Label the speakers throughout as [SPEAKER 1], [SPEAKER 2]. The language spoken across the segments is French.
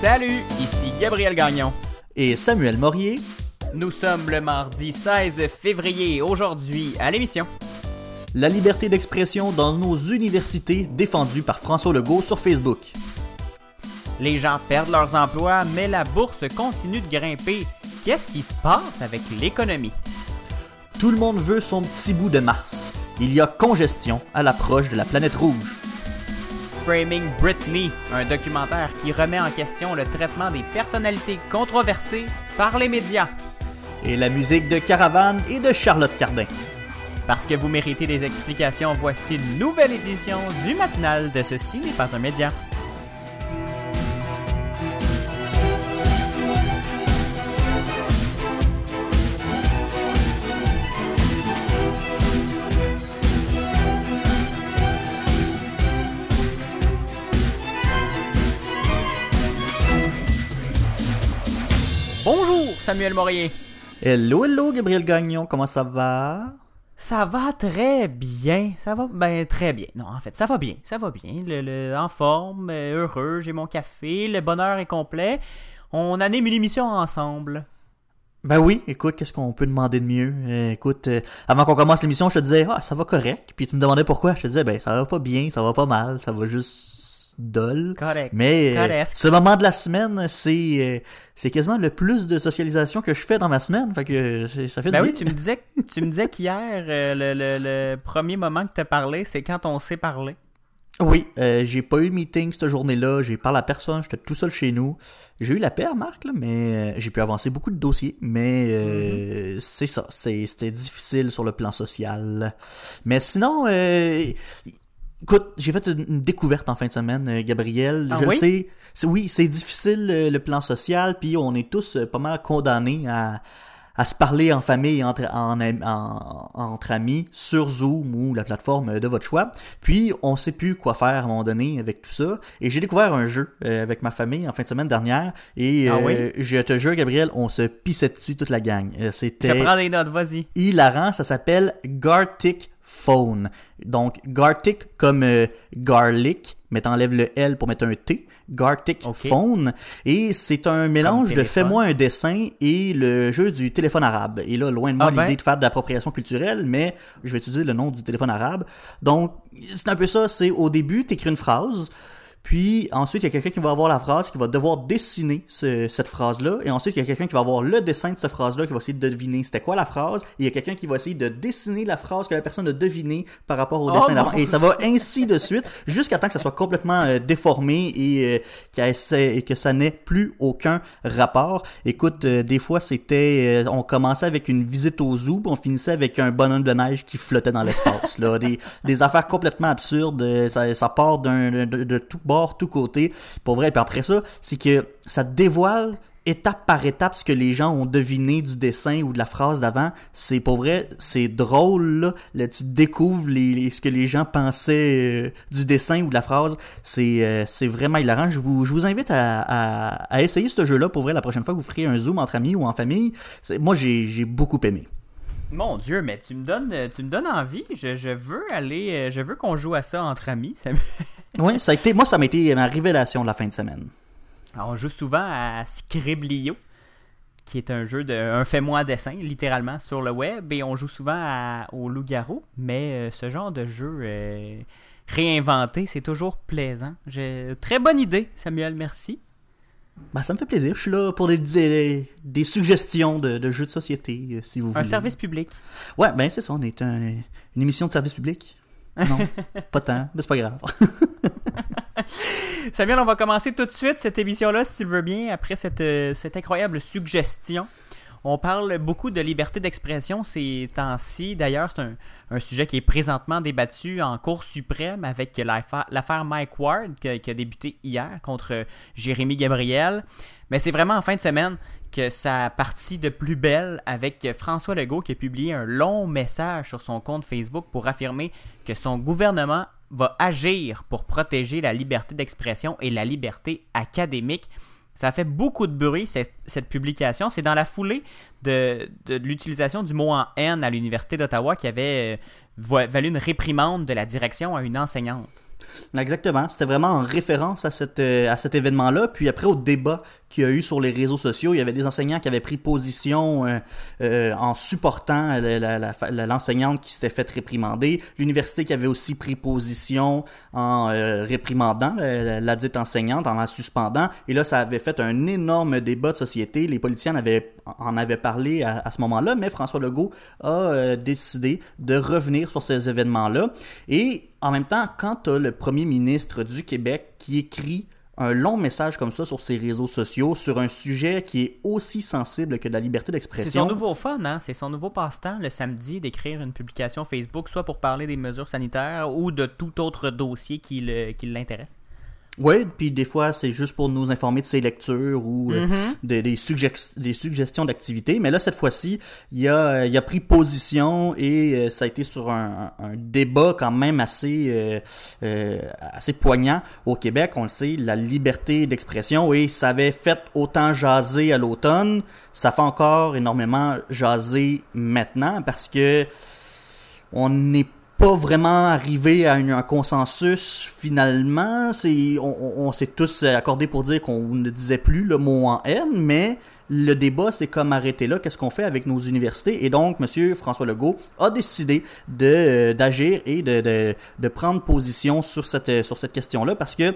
[SPEAKER 1] Salut, ici Gabriel Gagnon.
[SPEAKER 2] Et Samuel Morier.
[SPEAKER 1] Nous sommes le mardi 16 février. Aujourd'hui, à l'émission.
[SPEAKER 2] La liberté d'expression dans nos universités défendue par François Legault sur Facebook.
[SPEAKER 1] Les gens perdent leurs emplois, mais la bourse continue de grimper. Qu'est-ce qui se passe avec l'économie?
[SPEAKER 2] Tout le monde veut son petit bout de Mars. Il y a congestion à l'approche de la planète rouge.
[SPEAKER 1] Framing Britney, un documentaire qui remet en question le traitement des personnalités controversées par les médias.
[SPEAKER 2] Et la musique de Caravane et de Charlotte Cardin.
[SPEAKER 1] Parce que vous méritez des explications, voici une nouvelle édition du matinal de Ceci n'est pas un média. Samuel Morier.
[SPEAKER 2] Hello, hello, Gabriel Gagnon, comment ça va?
[SPEAKER 1] Ça va très bien. Ça va ben très bien. Non, en fait, ça va bien. Ça va bien. Le, le- en forme, euh, heureux, j'ai mon café, le bonheur est complet. On anime une émission ensemble.
[SPEAKER 2] Ben oui, écoute, qu'est-ce qu'on peut demander de mieux? Euh, écoute, euh, avant qu'on commence l'émission, je te disais, ah, ça va correct. Puis tu me demandais pourquoi. Je te disais, ben, ça va pas bien, ça va pas mal, ça va juste dol.
[SPEAKER 1] Correct.
[SPEAKER 2] Mais euh,
[SPEAKER 1] Correct.
[SPEAKER 2] ce moment de la semaine, c'est euh, c'est quasiment le plus de socialisation que je fais dans ma semaine. Fait que euh, ça fait
[SPEAKER 1] Ben oui, tu me disais, tu me disais qu'hier, le, le- le premier moment que t'as parlé, c'est quand on s'est parlé.
[SPEAKER 2] Oui, euh, j'ai pas eu de meeting cette journée-là, j'ai parlé à personne, j'étais tout seul chez nous. J'ai eu la paix, Marc, là, mais euh, j'ai pu avancer beaucoup de dossiers, mais euh, c'est ça, c'était difficile sur le plan social. Mais sinon, écoute, j'ai fait une, découverte en fin de semaine, euh, Gabriel.
[SPEAKER 1] Ah
[SPEAKER 2] Je
[SPEAKER 1] oui?
[SPEAKER 2] le sais, c'est- oui, c'est difficile euh, le plan social, puis on est tous euh, pas mal condamnés à à se parler en famille, entre, en, en- entre amis, sur Zoom ou la plateforme de votre choix. Puis, on sait plus quoi faire à un moment donné avec tout ça. Et j'ai découvert un jeu avec ma famille en fin de semaine dernière. Et
[SPEAKER 1] Ah
[SPEAKER 2] euh,
[SPEAKER 1] oui?
[SPEAKER 2] je te jure, Gabriel, on se pissait dessus toute la gang. Euh,
[SPEAKER 1] Je
[SPEAKER 2] C'était
[SPEAKER 1] prends des notes, vas-y.
[SPEAKER 2] hilarant. Ça s'appelle Gartic Phone. Donc, Gartic comme euh, garlic, mais t'enlèves le L pour mettre un T. Gartic. Phone. Et c'est un mélange de fais-moi un dessin et le jeu du téléphone arabe. Et là, loin de moi
[SPEAKER 1] Ah ben.
[SPEAKER 2] l'idée de faire de l'appropriation culturelle, mais je vais utiliser le nom du téléphone arabe. Donc, c'est un peu ça. C'est au début, t'écris une phrase. Puis ensuite, il y a quelqu'un qui va avoir la phrase, qui va devoir dessiner ce- cette phrase-là. Et ensuite, il y a quelqu'un qui va avoir le dessin de cette phrase-là, qui va essayer de deviner c'était quoi la phrase. Et il y a quelqu'un qui va essayer de dessiner la phrase que la personne a devinée par rapport au
[SPEAKER 1] Oh
[SPEAKER 2] dessin d'avant. Et ça va ainsi de suite, jusqu'à temps que ça soit complètement euh, déformé et euh, et que ça n'ait plus aucun rapport. Écoute, euh, des fois, c'était... euh, on commençait avec une visite au zoo, puis on finissait avec un bonhomme de neige qui flottait dans l'espace. là, des, des affaires complètement absurdes. euh, Ça, ça part d'un, de, de tout bord, tout côté. Pour vrai, puis après ça, c'est que ça dévoile étape par étape ce que les gens ont deviné du dessin ou de la phrase d'avant. C'est pour vrai, c'est drôle là. Tu découvres les, ce que les gens pensaient euh, du dessin ou de la phrase. C'est euh, c'est vraiment hilarant. Je vous, je vous invite à, à, essayer ce jeu-là pour vrai la prochaine fois que vous ferez un zoom entre amis ou en famille. Moi, j'ai beaucoup aimé.
[SPEAKER 1] Mon Dieu, mais tu me donnes, tu me donnes envie. Je, je veux aller, euh, je veux qu'on joue à ça entre amis.
[SPEAKER 2] Ouais, ça a été, moi, ça m'a été ma révélation de la fin de semaine.
[SPEAKER 1] Alors, on joue souvent à Scriblio, qui est un jeu de un fais-moi dessin, littéralement, sur le web, et on joue souvent à- au loup-garou, mais euh, ce genre de jeu euh, réinventé, c'est toujours plaisant. J'ai très bonne idée, Samuel, merci.
[SPEAKER 2] Ben, ça me fait plaisir. Je suis là pour des, des, des suggestions de, de jeux de société, euh, si vous voulez.
[SPEAKER 1] Un service public.
[SPEAKER 2] Ouais, ben c'est ça. On est un- une émission de service public. Non, pas tant, mais c'est pas grave.
[SPEAKER 1] Samuel, on va commencer tout de suite cette émission-là, si tu le veux bien, après cette, euh, cette incroyable suggestion. On parle beaucoup de liberté d'expression ces temps-ci. D'ailleurs, c'est un, un sujet qui est présentement débattu en Cour suprême avec l'affaire Mike Ward qui, qui a débuté hier contre Jérémy Gabriel. Mais c'est vraiment en fin de semaine que ça a parti de plus belle avec François Legault qui a publié un long message sur son compte Facebook pour affirmer que son gouvernement va agir pour protéger la liberté d'expression et la liberté académique. Ça a fait beaucoup de bruit, cette, publication. C'est dans la foulée de, l'utilisation du mot en haine à l'Université d'Ottawa qui avait euh, va- valu une réprimande de la direction à une enseignante.
[SPEAKER 2] Exactement. C'était vraiment en référence à, euh, à cet événement-là. Puis après, au débat qu'il y a eu sur les réseaux sociaux, il y avait des enseignants qui avaient pris position euh, euh, en supportant l'enseignante qui s'était faite réprimander. L'université qui avait aussi pris position en réprimandant la, dite enseignante, en la suspendant. Et là, ça avait fait un énorme débat de société. Les politiciens en avaient, en avaient parlé à, à ce moment-là, mais François Legault a décidé de revenir sur ces événements-là. Et en même temps, quand tu le premier ministre du Québec qui écrit un long message comme ça sur ses réseaux sociaux sur un sujet qui est aussi sensible que la liberté d'expression.
[SPEAKER 1] C'est son nouveau fun, hein? C'est son nouveau passe-temps le samedi d'écrire une publication Facebook, soit pour parler des mesures sanitaires ou de tout autre dossier qui l'intéresse.
[SPEAKER 2] Oui, puis des fois, c'est juste pour nous informer de ses lectures ou euh, mm-hmm. des, des suggestions d'activités. Mais là, cette fois-ci, il a, il a pris position et euh, ça a été sur un, un, débat quand même assez, euh, assez poignant au Québec. On le sait, la liberté d'expression et ça avait fait autant jaser à l'automne. Ça fait encore énormément jaser maintenant parce que on n'est pas vraiment arrivé à un consensus finalement. C'est, on, s'est tous accordé pour dire qu'on ne disait plus le mot en haine, mais le débat s'est comme arrêté là. Qu'est-ce qu'on fait avec nos universités? Et donc, M. François Legault a décidé de, d'agir et de, de, de prendre position sur cette, sur cette question-là parce que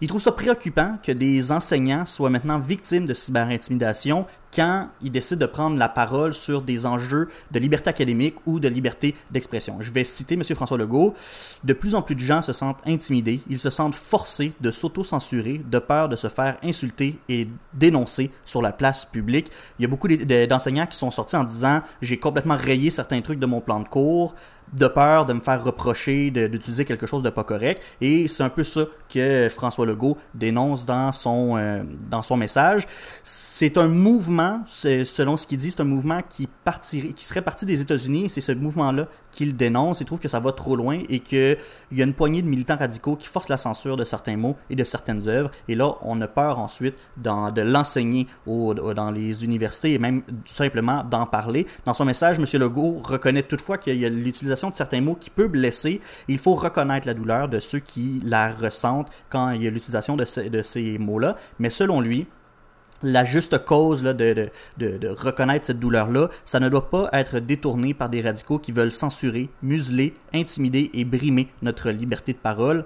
[SPEAKER 2] il trouve ça préoccupant que des enseignants soient maintenant victimes de cyberintimidation quand ils décident de prendre la parole sur des enjeux de liberté académique ou de liberté d'expression. Je vais citer M. François Legault. De plus en plus de gens se sentent intimidés, ils se sentent forcés de s'auto-censurer de peur de se faire insulter et dénoncer sur la place publique. Il y a beaucoup d'enseignants qui sont sortis en disant j'ai complètement rayé certains trucs de mon plan de cours de peur de me faire reprocher d'utiliser quelque chose de pas correct. Et c'est un peu ça que François Legault dénonce dans son, euh, dans son message. C'est un mouvement, selon ce qu'il dit, c'est un mouvement qui, partirait, qui serait parti des États-Unis et c'est ce mouvement-là qu'il dénonce. Il trouve que ça va trop loin et qu'il y a une poignée de militants radicaux qui forcent la censure de certains mots et de certaines œuvres. Et là, on a peur ensuite de l'enseigner dans les universités et même simplement d'en parler. Dans son message, M. Legault reconnaît toutefois qu'il y a l'utilisation de certains mots qui peut blesser. Il faut reconnaître la douleur de ceux qui la ressentent quand il y a l'utilisation de ces mots-là. Mais selon lui, la juste cause de, de, reconnaître cette douleur-là, ça ne doit pas être détourné par des radicaux qui veulent censurer, museler, intimider et brimer notre liberté de parole.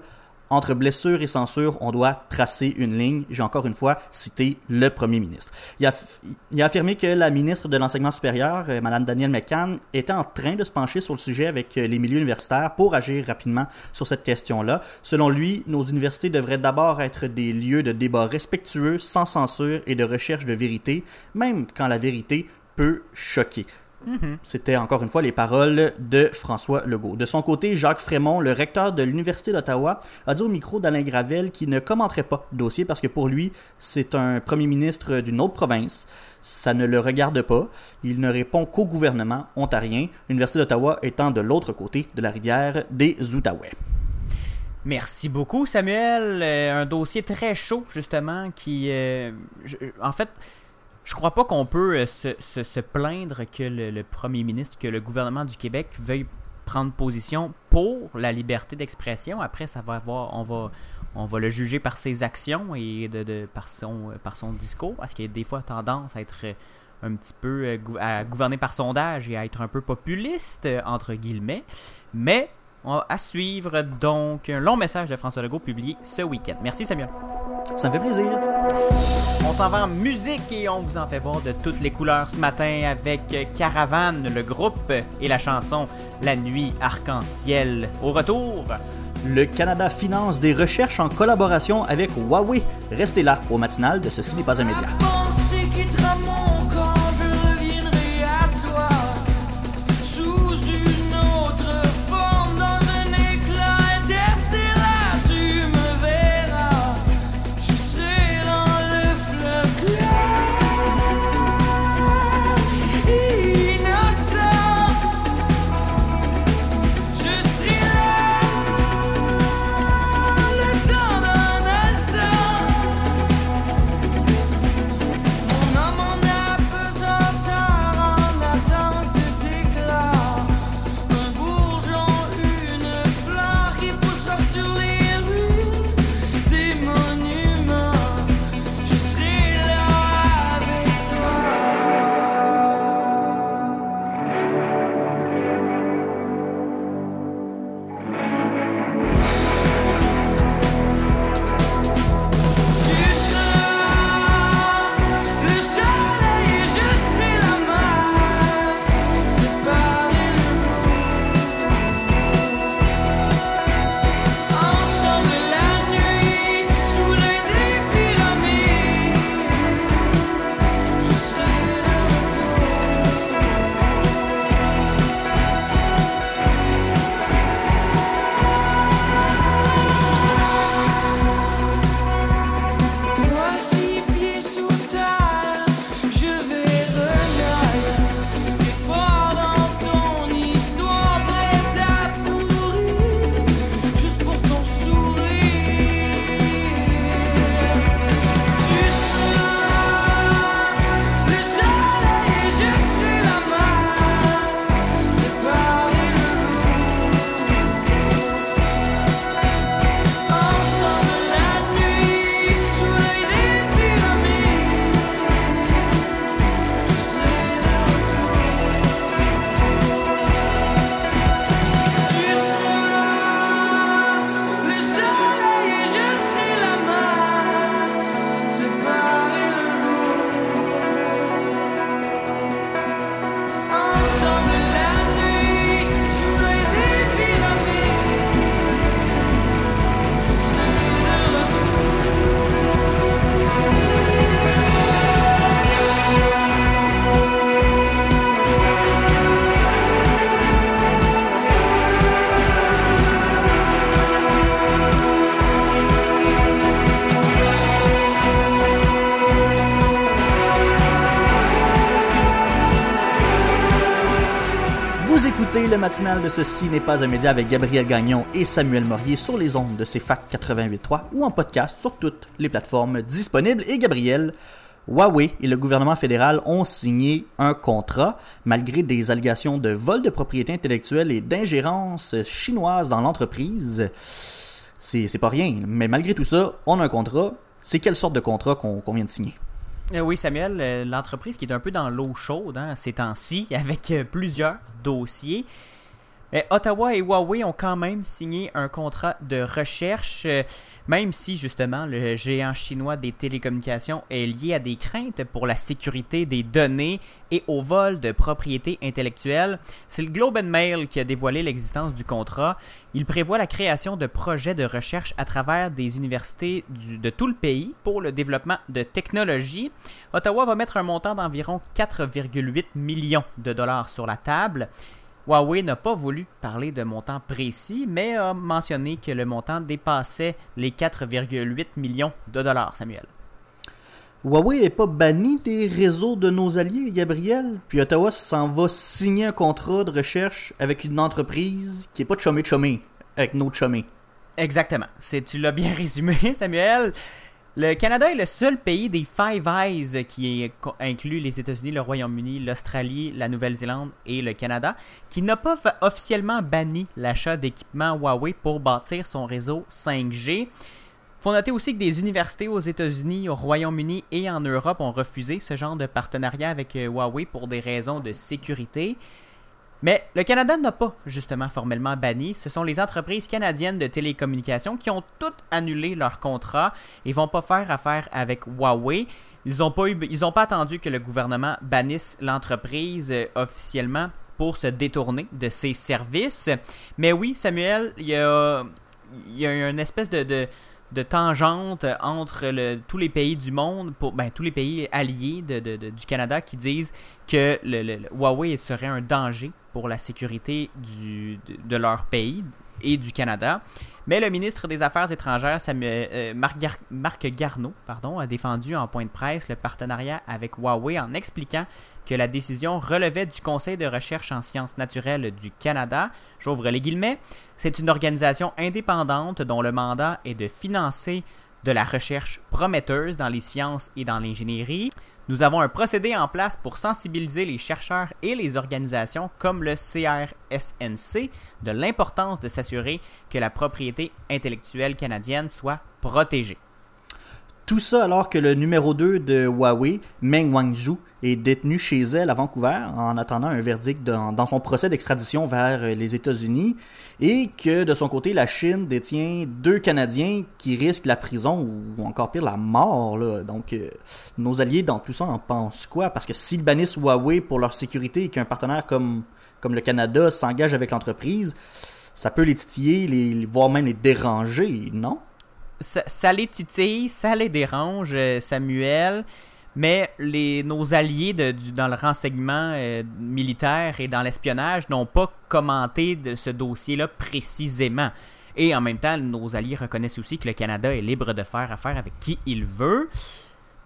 [SPEAKER 2] Entre blessure et censure, on doit tracer une ligne. J'ai encore une fois cité le premier ministre. Il a, affirmé que la ministre de l'Enseignement supérieur, euh, Mme Danielle McCann, était en train de se pencher sur le sujet avec euh, les milieux universitaires pour agir rapidement sur cette question-là. Selon lui, nos universités devraient d'abord être des lieux de débat respectueux, sans censure et de recherche de vérité, même quand la vérité peut choquer. Mhm. C'était encore une fois les paroles de François Legault. De son côté, Jacques Frémont, le recteur de l'Université d'Ottawa, a dit au micro d'Alain Gravel qu'il ne commenterait pas le dossier parce que pour lui, c'est un premier ministre d'une autre province. Ça ne le regarde pas. Il ne répond qu'au gouvernement ontarien, l'Université d'Ottawa étant de l'autre côté de la rivière des Outaouais.
[SPEAKER 1] Merci beaucoup, Samuel. Euh, un dossier très chaud, justement, qui. Euh, en fait, je crois pas qu'on peut euh, se, plaindre que le, premier ministre, que le gouvernement du Québec veuille prendre position pour la liberté d'expression. Après, ça va avoir, on va, on va le juger par ses actions et de, par, son, par son discours, parce qu'il y a des fois tendance à être un petit peu euh, à gouverner par sondage et à être un peu populiste, entre guillemets. Mais à suivre donc un long message de François Legault publié ce week-end. Merci Samuel.
[SPEAKER 2] Ça me fait plaisir.
[SPEAKER 1] On s'en va en musique et on vous en fait voir de toutes les couleurs ce matin avec Caravane, le groupe et la chanson La nuit arc-en-ciel. Au retour,
[SPEAKER 2] le Canada finance des recherches en collaboration avec Huawei. Restez là au matinal de Ceci n'est pas un média. Écoutez le matinal de Ceci n'est pas un média avec Gabriel Gagnon et Samuel Morier sur les ondes de CFAC 88.3 ou en podcast sur toutes les plateformes disponibles. Et Gabriel, Huawei et le gouvernement fédéral ont signé un contrat malgré des allégations de vol de propriété intellectuelle et d'ingérence chinoise dans l'entreprise. C'est pas rien, mais malgré tout ça, on a un contrat. C'est quelle sorte de contrat qu'on vient de signer?
[SPEAKER 1] Euh, oui, Samuel, euh, l'entreprise qui est un peu dans l'eau chaude hein, ces temps-ci, avec euh, plusieurs dossiers. Ottawa et Huawei ont quand même signé un contrat de recherche, même si justement le géant chinois des télécommunications est lié à des craintes pour la sécurité des données et au vol de propriété intellectuelle. C'est le Globe and Mail qui a dévoilé l'existence du contrat. Il prévoit la création de projets de recherche à travers des universités de tout le pays pour le développement de technologies. Ottawa va mettre un montant d'environ 4,8 millions de dollars sur la table. Huawei n'a pas voulu parler de montant précis, mais a mentionné que le montant dépassait les 4,8 millions de dollars, Samuel.
[SPEAKER 2] Huawei n'est pas banni des réseaux de nos alliés, Gabriel. Puis Ottawa s'en va signer un contrat de recherche avec une entreprise qui n'est pas chumé-chumé, avec nos chumés.
[SPEAKER 1] Exactement. Tu l'as bien résumé, Samuel. Le Canada est le seul pays des Five Eyes qui inclut les États-Unis, le Royaume-Uni, l'Australie, la Nouvelle-Zélande et le Canada, qui n'a pas officiellement banni l'achat d'équipements Huawei pour bâtir son réseau 5G. Faut noter aussi que des universités aux États-Unis, au Royaume-Uni et en Europe ont refusé ce genre de partenariat avec euh, Huawei pour des raisons de sécurité. Mais le Canada n'a pas justement formellement banni. Ce sont les entreprises canadiennes de télécommunications qui ont toutes annulé leur contrat et vont pas faire affaire avec Huawei. Ils n'ont pas, pas attendu que le gouvernement bannisse l'entreprise euh, officiellement pour se détourner de ses services. Mais oui, Samuel, il y a, une espèce de tangente entre tous les pays du monde, ben, tous les pays alliés du Canada qui disent que Huawei serait un danger pour la sécurité de, leur pays et du Canada. Mais le ministre des Affaires étrangères, Samuel, euh, Marc, Garneau, a défendu en point de presse le partenariat avec Huawei en expliquant que la décision relevait du Conseil de recherche en sciences naturelles du Canada. J'ouvre les guillemets. C'est une organisation indépendante dont le mandat est de financer de la recherche prometteuse dans les sciences et dans l'ingénierie. Nous avons un procédé en place pour sensibiliser les chercheurs et les organisations comme le CRSNC de l'importance de s'assurer que la propriété intellectuelle canadienne soit protégée.
[SPEAKER 2] Tout ça alors que le numéro 2 de Huawei, Meng Wanzhou, est détenu chez elle à Vancouver en attendant un verdict dans, son procès d'extradition vers les États-Unis et que de son côté, la Chine détient deux Canadiens qui risquent la prison ou, encore pire la mort. Donc, euh, nos alliés dans tout ça en pensent quoi? Parce que s'ils bannissent Huawei pour leur sécurité et qu'un partenaire comme, le Canada s'engage avec l'entreprise, ça peut les titiller, les, voire même les déranger, non?
[SPEAKER 1] Ça, les titille, ça les dérange, euh, Samuel. Mais les, nos alliés dans le renseignement euh, militaire et dans l'espionnage n'ont pas commenté de ce dossier-là précisément. Et en même temps, nos alliés reconnaissent aussi que le Canada est libre de faire affaire avec qui il veut.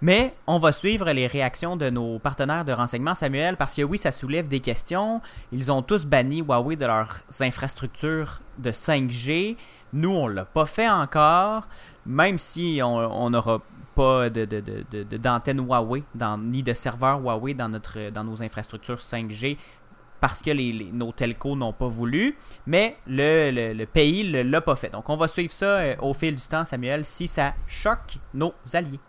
[SPEAKER 1] Mais on va suivre les réactions de nos partenaires de renseignement, Samuel, parce que oui, ça soulève des questions. Ils ont tous banni Huawei de leurs infrastructures de 5G. Nous, on l'a pas fait encore, même si on n'aura pas d'antenne de, de, Huawei, ni de serveur Huawei dans, notre, dans nos infrastructures 5G parce que les, nos telcos n'ont pas voulu, mais le, le, pays ne l'a pas fait. Donc on va suivre ça euh, au fil du temps, Samuel, si ça choque nos alliés.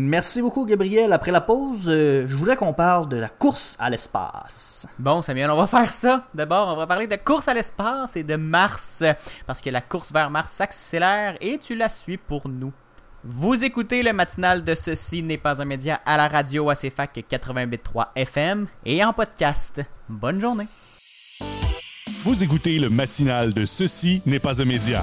[SPEAKER 2] Merci beaucoup, Gabriel. Après la pause, euh, je voulais qu'on parle de la course à l'espace.
[SPEAKER 1] Bon, Samuel, on va faire ça. D'abord, on va parler de course à l'espace et de Mars, parce que la course vers Mars s'accélère et tu la suis pour nous. Vous écoutez le matinal de Ceci n'est pas un média à la radio à CFAC 88.3 FM et en podcast. Bonne journée.
[SPEAKER 3] Vous écoutez le matinal de Ceci n'est pas un média.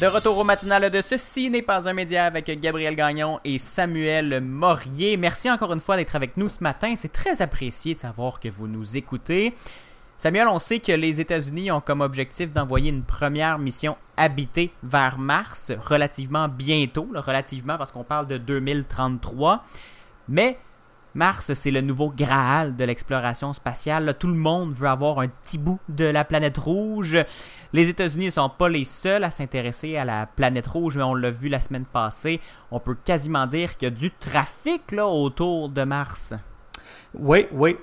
[SPEAKER 1] De retour au matinal de Ceci n'est pas un média avec Gabriel Gagnon et Samuel Morier. Merci encore une fois d'être avec nous ce matin. C'est très apprécié de savoir que vous nous écoutez. Samuel, on sait que les États-Unis ont comme objectif d'envoyer une première mission habitée vers Mars relativement bientôt, relativement parce qu'on parle de 2033. Mais Mars, c'est le nouveau Graal de l'exploration spatiale. tout le monde veut avoir un petit bout de la planète rouge. Les États-Unis ne sont pas les seuls à s'intéresser à la planète rouge, mais on l'a vu la semaine passée. On peut quasiment dire qu'il y a du trafic là, autour de Mars.
[SPEAKER 2] Oui, oui.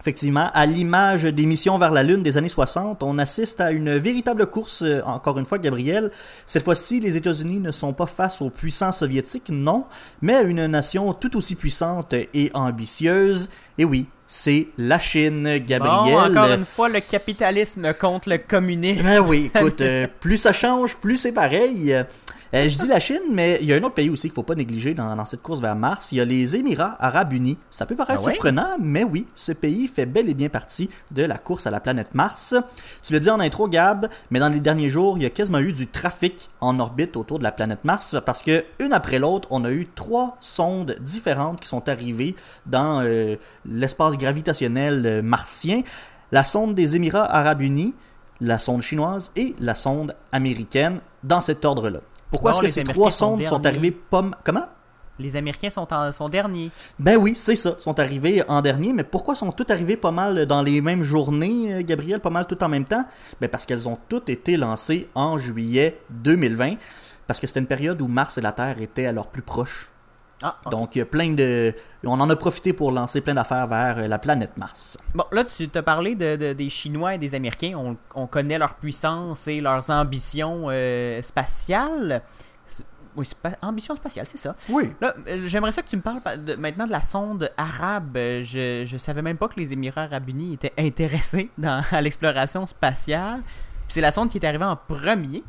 [SPEAKER 2] Effectivement, à l'image des missions vers la Lune des années 60, on assiste à une véritable course, euh, encore une fois, Gabriel. Cette fois-ci, les États-Unis ne sont pas face aux puissants soviétiques, non, mais à une nation tout aussi puissante et ambitieuse. Et oui, c'est la Chine, Gabriel.
[SPEAKER 1] encore une fois, le capitalisme contre le communisme.
[SPEAKER 2] Ben oui, écoute, euh, plus ça change, plus c'est pareil. Euh, je dis la Chine, mais il y a un autre pays aussi qu'il ne faut pas négliger dans, cette course vers Mars. Il y a les Émirats arabes unis. Ça peut paraître ah surprenant, mais oui, ce pays fait bel et bien partie de la course à la planète Mars. Tu l'as dit en intro, Gab, mais dans les derniers jours, il y a quasiment eu du trafic en orbite autour de la planète Mars parce que, une après l'autre, on a eu trois sondes différentes qui sont arrivées dans euh, l'espace gravitationnel euh, martien. La sonde des Émirats arabes unis, la sonde chinoise et la sonde américaine dans cet ordre-là. Pourquoi est-ce que ces trois sondes sont, arrivées pas... Comment?
[SPEAKER 1] Les Américains sont, en, sont derniers.
[SPEAKER 2] Ben oui, c'est ça, sont arrivés en dernier, mais pourquoi sont toutes arrivées pas mal dans les mêmes journées, euh, Gabriel, pas mal tout en même temps? Ben parce qu'elles ont toutes été lancées en juillet 2020, parce que c'était une période où Mars et la Terre étaient à leur plus proche. Ah, Donc, il y a plein de. On en a profité pour lancer plein d'affaires vers euh, la planète Mars.
[SPEAKER 1] Bon, là, tu t'as parlé de, des Chinois et des Américains. On, connaît leur puissance et leurs ambitions euh, spatiales. Oui, ambition spatiale, c'est ça.
[SPEAKER 2] Oui.
[SPEAKER 1] Là, euh, j'aimerais ça que tu me parles maintenant de la sonde arabe. Je, je savais même pas que les Émirats arabes unis étaient intéressés dans, à l'exploration spatiale. C'est la sonde qui est arrivée en premier.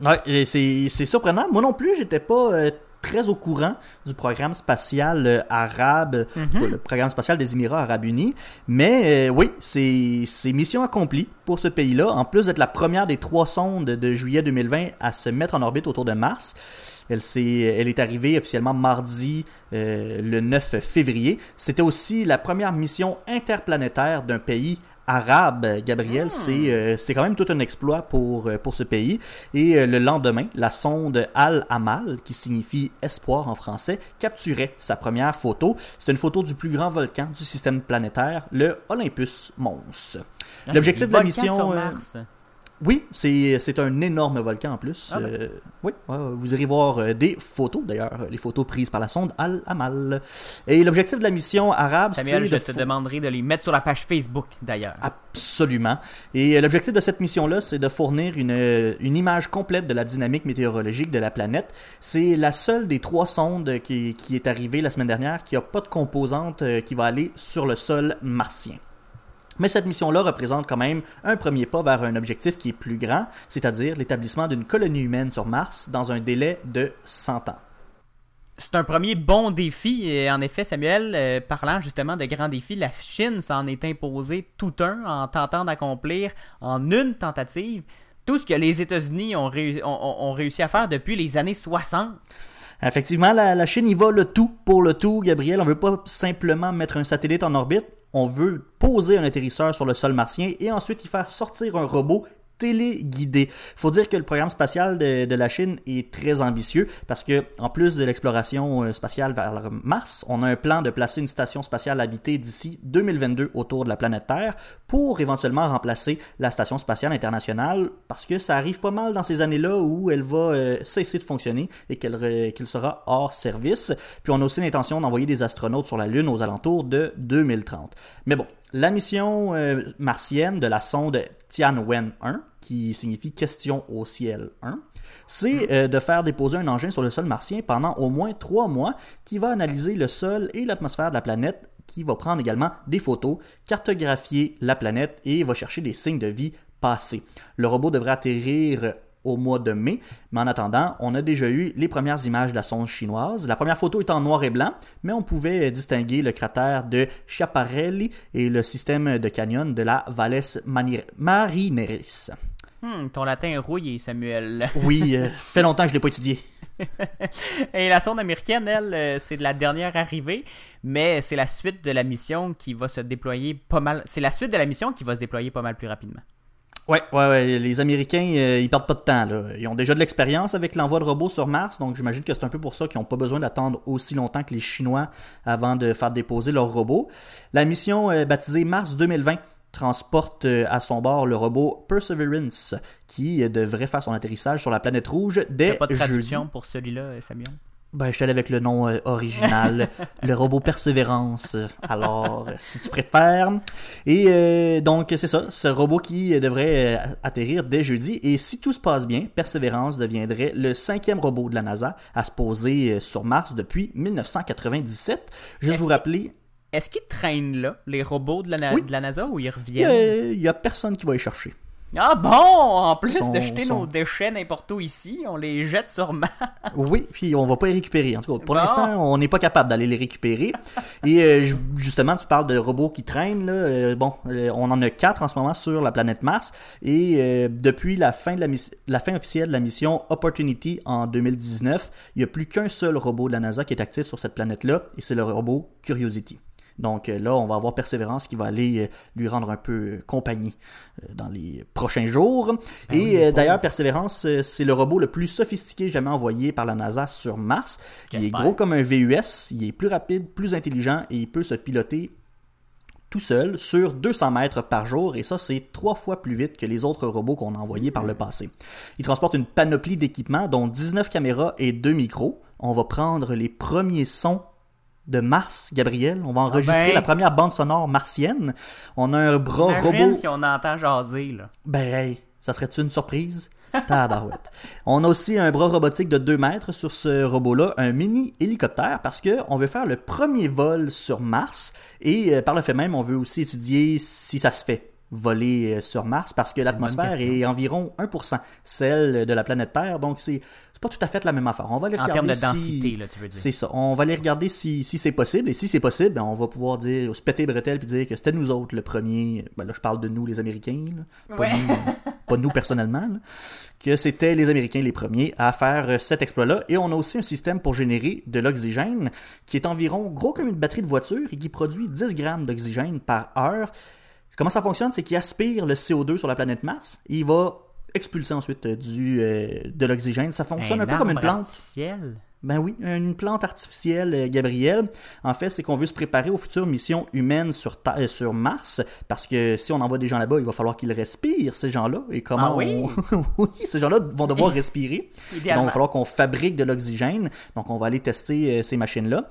[SPEAKER 2] Ouais, c'est surprenant. Moi non plus, j'étais pas très au courant du programme spatial euh, arabe, mhm. le programme spatial des Émirats arabes unis. Mais euh, oui, c'est mission accomplie pour ce pays-là. En plus d'être la première des trois sondes de juillet 2020 à se mettre en orbite autour de Mars. Elle, est, elle est arrivée officiellement mardi euh, le 9 février. C'était aussi la première mission interplanétaire d'un pays arabe, Gabriel, c'est euh, c'est quand même tout un exploit pour, euh, pour ce pays. Et euh, le lendemain, la sonde Al-Amal, qui signifie espoir en français, capturait sa première photo. C'est une photo du plus grand volcan du système planétaire, le Olympus Mons.
[SPEAKER 1] Ah, L'objectif de la mission...
[SPEAKER 2] Oui, c'est un énorme volcan en plus. Ah, euh, oui, vous irez voir euh, des photos, d'ailleurs, les photos prises par la sonde Al-Amal. Et l'objectif de la mission arabe,
[SPEAKER 1] c'est... Samuel, je te demanderai de les mettre sur la page Facebook, d'ailleurs.
[SPEAKER 2] Absolument. Et euh, l'objectif de cette mission-là, c'est de fournir une, une, image complète de la dynamique météorologique de la planète. C'est la seule des trois sondes qui, qui est arrivée la semaine dernière qui n'a pas de composante qui va aller sur le sol martien. Mais cette mission-là représente quand même un premier pas vers un objectif qui est plus grand, c'est-à-dire l'établissement d'une colonie humaine sur Mars dans un délai de 100 ans.
[SPEAKER 1] C'est un premier bon défi. Et en effet, Samuel, euh, parlant justement de grands défis, la Chine s'en est imposé tout un en tentant d'accomplir en une tentative tout ce que les États-Unis ont, réussi à faire depuis les années 60.
[SPEAKER 2] Effectivement, la, la, Chine y va le tout pour le tout, Gabriel. On veut pas simplement mettre un satellite en orbite, on veut poser un atterrisseur sur le sol martien et ensuite y faire sortir un robot téléguidé. Faut dire que le programme spatial de, la Chine est très ambitieux parce que en plus de l'exploration euh, spatiale vers Mars, on a un plan de placer une station spatiale habitée d'ici 2022 autour de la planète Terre pour éventuellement remplacer la station spatiale internationale parce que ça arrive pas mal dans ces années-là où elle va euh, cesser de fonctionner et qu'elle sera hors service. Puis on a aussi l'intention d'envoyer des astronautes sur la Lune aux alentours de 2030. Mais bon, la mission euh, martienne de la sonde Tianwen 1, qui signifie question au ciel 1, c'est euh, de faire déposer un engin sur le sol martien pendant au moins trois mois qui va analyser le sol et l'atmosphère de la planète, qui va prendre également des photos, cartographier la planète et va chercher des signes de vie passés. Le robot devrait atterrir au mois de mai. Mais en attendant, on a déjà eu les premières images de la sonde chinoise. La première photo est en noir et blanc, mais on pouvait distinguer le cratère de Schiaparelli et le système de canyon de la Valles Marineris.
[SPEAKER 1] Hmm, ton latin est rouillé, Samuel.
[SPEAKER 2] Oui, euh, fait longtemps que je l'ai pas étudié.
[SPEAKER 1] Et la sonde américaine, elle, euh, c'est de la dernière arrivée, mais c'est la suite de la mission qui va se déployer pas mal. C'est la suite de la mission qui va se déployer pas mal plus rapidement.
[SPEAKER 2] Ouais, ouais, ouais. Les Américains, euh, ils perdent pas de temps. Là. Ils ont déjà de l'expérience avec l'envoi de robots sur Mars, donc j'imagine que c'est un peu pour ça qu'ils n'ont pas besoin d'attendre aussi longtemps que les Chinois avant de faire déposer leurs robots. La mission baptisée Mars 2020 transporte euh, à son bord le robot Perseverance qui devrait faire son atterrissage sur la planète rouge dès
[SPEAKER 1] pas de traduction
[SPEAKER 2] jeudi.
[SPEAKER 1] pour celui-là, Samuel?
[SPEAKER 2] Ben, je suis allé avec le nom euh, original, le robot Persévérance. Alors, si tu préfères. Et euh, donc, c'est ça, ce robot qui devrait euh, atterrir dès jeudi. Et si tout se passe bien, Persévérance deviendrait le cinquième robot de la NASA à se poser euh, sur Mars depuis 1997. Juste vous rappeler,
[SPEAKER 1] Est-ce qu'ils traînent là, les robots de la, na-
[SPEAKER 2] Oui.
[SPEAKER 1] de la NASA, ou ils reviennent?
[SPEAKER 2] a- il y a personne qui va y chercher.
[SPEAKER 1] Ah bon! En plus
[SPEAKER 2] Sont-
[SPEAKER 1] de jeter
[SPEAKER 2] sont-
[SPEAKER 1] nos déchets n'importe où ici, on les jette sur Mars.
[SPEAKER 2] Oui, puis on va pas les récupérer. En tout cas, pour
[SPEAKER 1] Bon.
[SPEAKER 2] l'instant, on n'est pas capable d'aller les récupérer. Et euh, ju- justement, tu parles de robots qui traînent. Là. Euh, bon, euh, on en a quatre en ce moment sur la planète Mars. Et euh, depuis la fin, de la, la fin officielle de la mission Opportunity en 2019, il n'y a plus qu'un seul robot de la NASA qui est actif sur cette planète-là, et c'est le robot Curiosity. Donc euh, là, on va avoir Persévérance qui va aller euh, lui rendre un peu euh, compagnie dans les prochains jours.
[SPEAKER 1] Ben
[SPEAKER 2] et
[SPEAKER 1] oui,
[SPEAKER 2] d'ailleurs, Persévérance, c'est le robot le plus sophistiqué jamais envoyé par la NASA sur Mars. Il est gros comme un VUS, il est plus rapide, plus intelligent et il peut se piloter tout seul sur 200 mètres par jour et ça c'est trois fois plus vite que les autres robots qu'on a envoyés par le passé. Il transporte une panoplie d'équipements dont 19 caméras et 2 micros. On va prendre les premiers sons de Mars, Gabriel. On va enregistrer
[SPEAKER 1] ben.
[SPEAKER 2] la première bande sonore martienne. On a un bras
[SPEAKER 1] Imagine
[SPEAKER 2] robot.
[SPEAKER 1] si on entend jaser, là.
[SPEAKER 2] Ben, hey, ça serait-tu une surprise? Tabarouette. On a aussi un bras robotique de 2 mètres sur ce robot-là, un mini hélicoptère, parce que on veut faire le premier vol sur Mars et euh, par le fait même, on veut aussi étudier si ça se fait voler euh, sur Mars parce que l'atmosphère est environ 1% celle de la planète Terre, donc c'est c'est pas tout à fait la même affaire. On va aller
[SPEAKER 1] En
[SPEAKER 2] regarder
[SPEAKER 1] termes de
[SPEAKER 2] si-
[SPEAKER 1] densité, là, tu veux dire.
[SPEAKER 2] c'est ça. On va aller regarder si, si c'est possible. Et si c'est possible, ben, on va pouvoir dire, se péter les bretelles puis dire que c'était nous autres le premier. Ben là, je parle de nous, les Américains. là. Pas,
[SPEAKER 1] Ouais.
[SPEAKER 2] nous, pas nous personnellement. là. Que c'était les Américains les premiers à faire euh, cet exploit-là. Et on a aussi un système pour générer de l'oxygène qui est environ gros comme une batterie de voiture et qui produit 10 grammes d'oxygène par heure. Comment ça fonctionne? C'est qu'il aspire le CO2 sur la planète Mars et il va expulser ensuite euh, du, euh, de l'oxygène. Ça fonctionne un, peu comme une plante.
[SPEAKER 1] artificiel.
[SPEAKER 2] Ben oui, une plante artificielle, euh, Gabriel. En fait, c'est qu'on veut se préparer aux futures missions humaines sur, Ta- euh, sur Mars, parce que si on envoie des gens là-bas, il va falloir qu'ils respirent, ces gens-là. Et comment
[SPEAKER 1] Ah oui?
[SPEAKER 2] on... oui, ces gens-là vont devoir respirer. Donc, il va falloir qu'on fabrique de l'oxygène. Donc, on va aller tester euh, ces machines-là.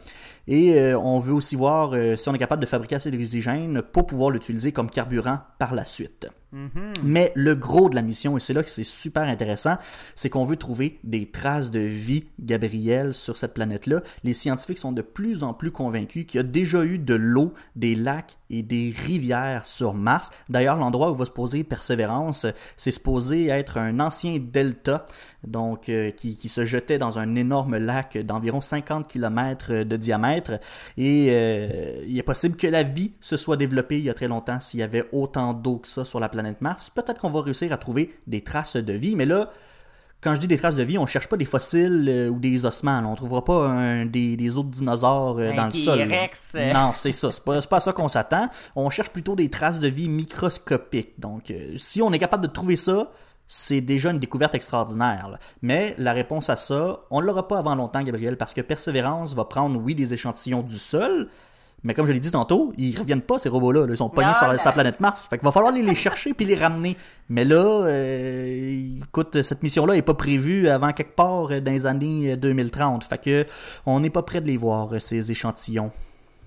[SPEAKER 2] Et euh, on veut aussi voir euh, si on est capable de fabriquer assez d'oxygène pour pouvoir l'utiliser comme carburant par la suite.
[SPEAKER 1] Mhm.
[SPEAKER 2] Mais le gros de la mission, et c'est là que c'est super intéressant, c'est qu'on veut trouver des traces de vie, Gabriel, sur cette planète-là. Les scientifiques sont de plus en plus convaincus qu'il y a déjà eu de l'eau, des lacs et des rivières sur Mars. D'ailleurs, l'endroit où va se poser Persévérance, c'est supposé être un ancien delta, donc euh, qui, qui se jetait dans un énorme lac d'environ 50 km de diamètre. Et euh, il est possible que la vie se soit développée il y a très longtemps s'il y avait autant d'eau que ça sur la planète Mars. Peut-être qu'on va réussir à trouver des traces de vie, mais là, quand je dis des traces de vie, on cherche pas des fossiles euh, ou des ossements. là. On trouvera pas un- des, des autres dinosaures euh, dans le sol. Non, c'est ça. C'est pas, pas à ça qu'on s'attend. On cherche plutôt des traces de vie microscopiques. Donc, euh, si on est capable de trouver ça, c'est déjà une découverte extraordinaire. là. Mais la réponse à ça, on ne l'aura pas avant longtemps, Gabriel, parce que Persévérance va prendre, oui, des échantillons du sol, mais comme je l'ai dit tantôt, ils reviennent pas, ces robots-là. là. Ils sont pognés sur sur la planète Mars. Fait qu'il va falloir les, les chercher puis les ramener. Mais là, euh, écoute, cette mission-là est pas prévue avant quelque part euh, dans les années euh, 2030. Fait que on n'est pas prêt de les voir, euh, ces échantillons.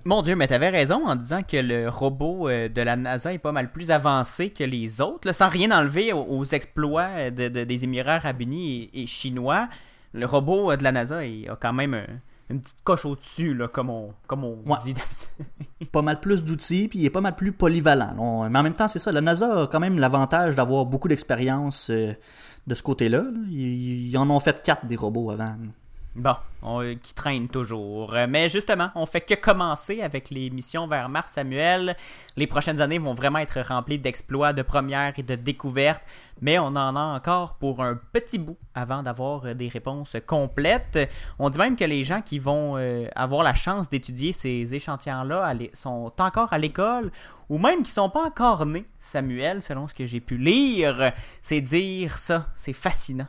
[SPEAKER 1] Mon Dieu, mais t'avais raison en disant que le robot euh, de la NASA est pas mal plus avancé que les autres. là, sans rien enlever aux, exploits euh, de- de- des Émirats arabes unis et, et chinois, le robot euh, de la NASA il a quand même un- une petite coche au-dessus, là, comme on, comme on
[SPEAKER 2] Ouais.
[SPEAKER 1] dit d'habitude.
[SPEAKER 2] pas mal plus d'outils, puis il est pas mal plus polyvalent. On- mais en même temps, c'est ça, la NASA a quand même l'avantage d'avoir beaucoup d'expérience euh, de ce côté-là. là. Ils, ils en ont fait quatre des robots avant.
[SPEAKER 1] Bon, on- qui traîne toujours. Euh, Mais justement, on fait que commencer avec les missions vers Mars, Samuel. Les prochaines années vont vraiment être remplies d'exploits, de premières et de découvertes, mais on en a encore pour un petit bout avant d'avoir euh, des réponses complètes. On dit même que les gens qui vont euh, avoir la chance d'étudier ces échantillons-là sont encore à l'école ou même qui sont pas encore nés, Samuel, selon ce que j'ai pu lire. C'est dire ça, c'est fascinant.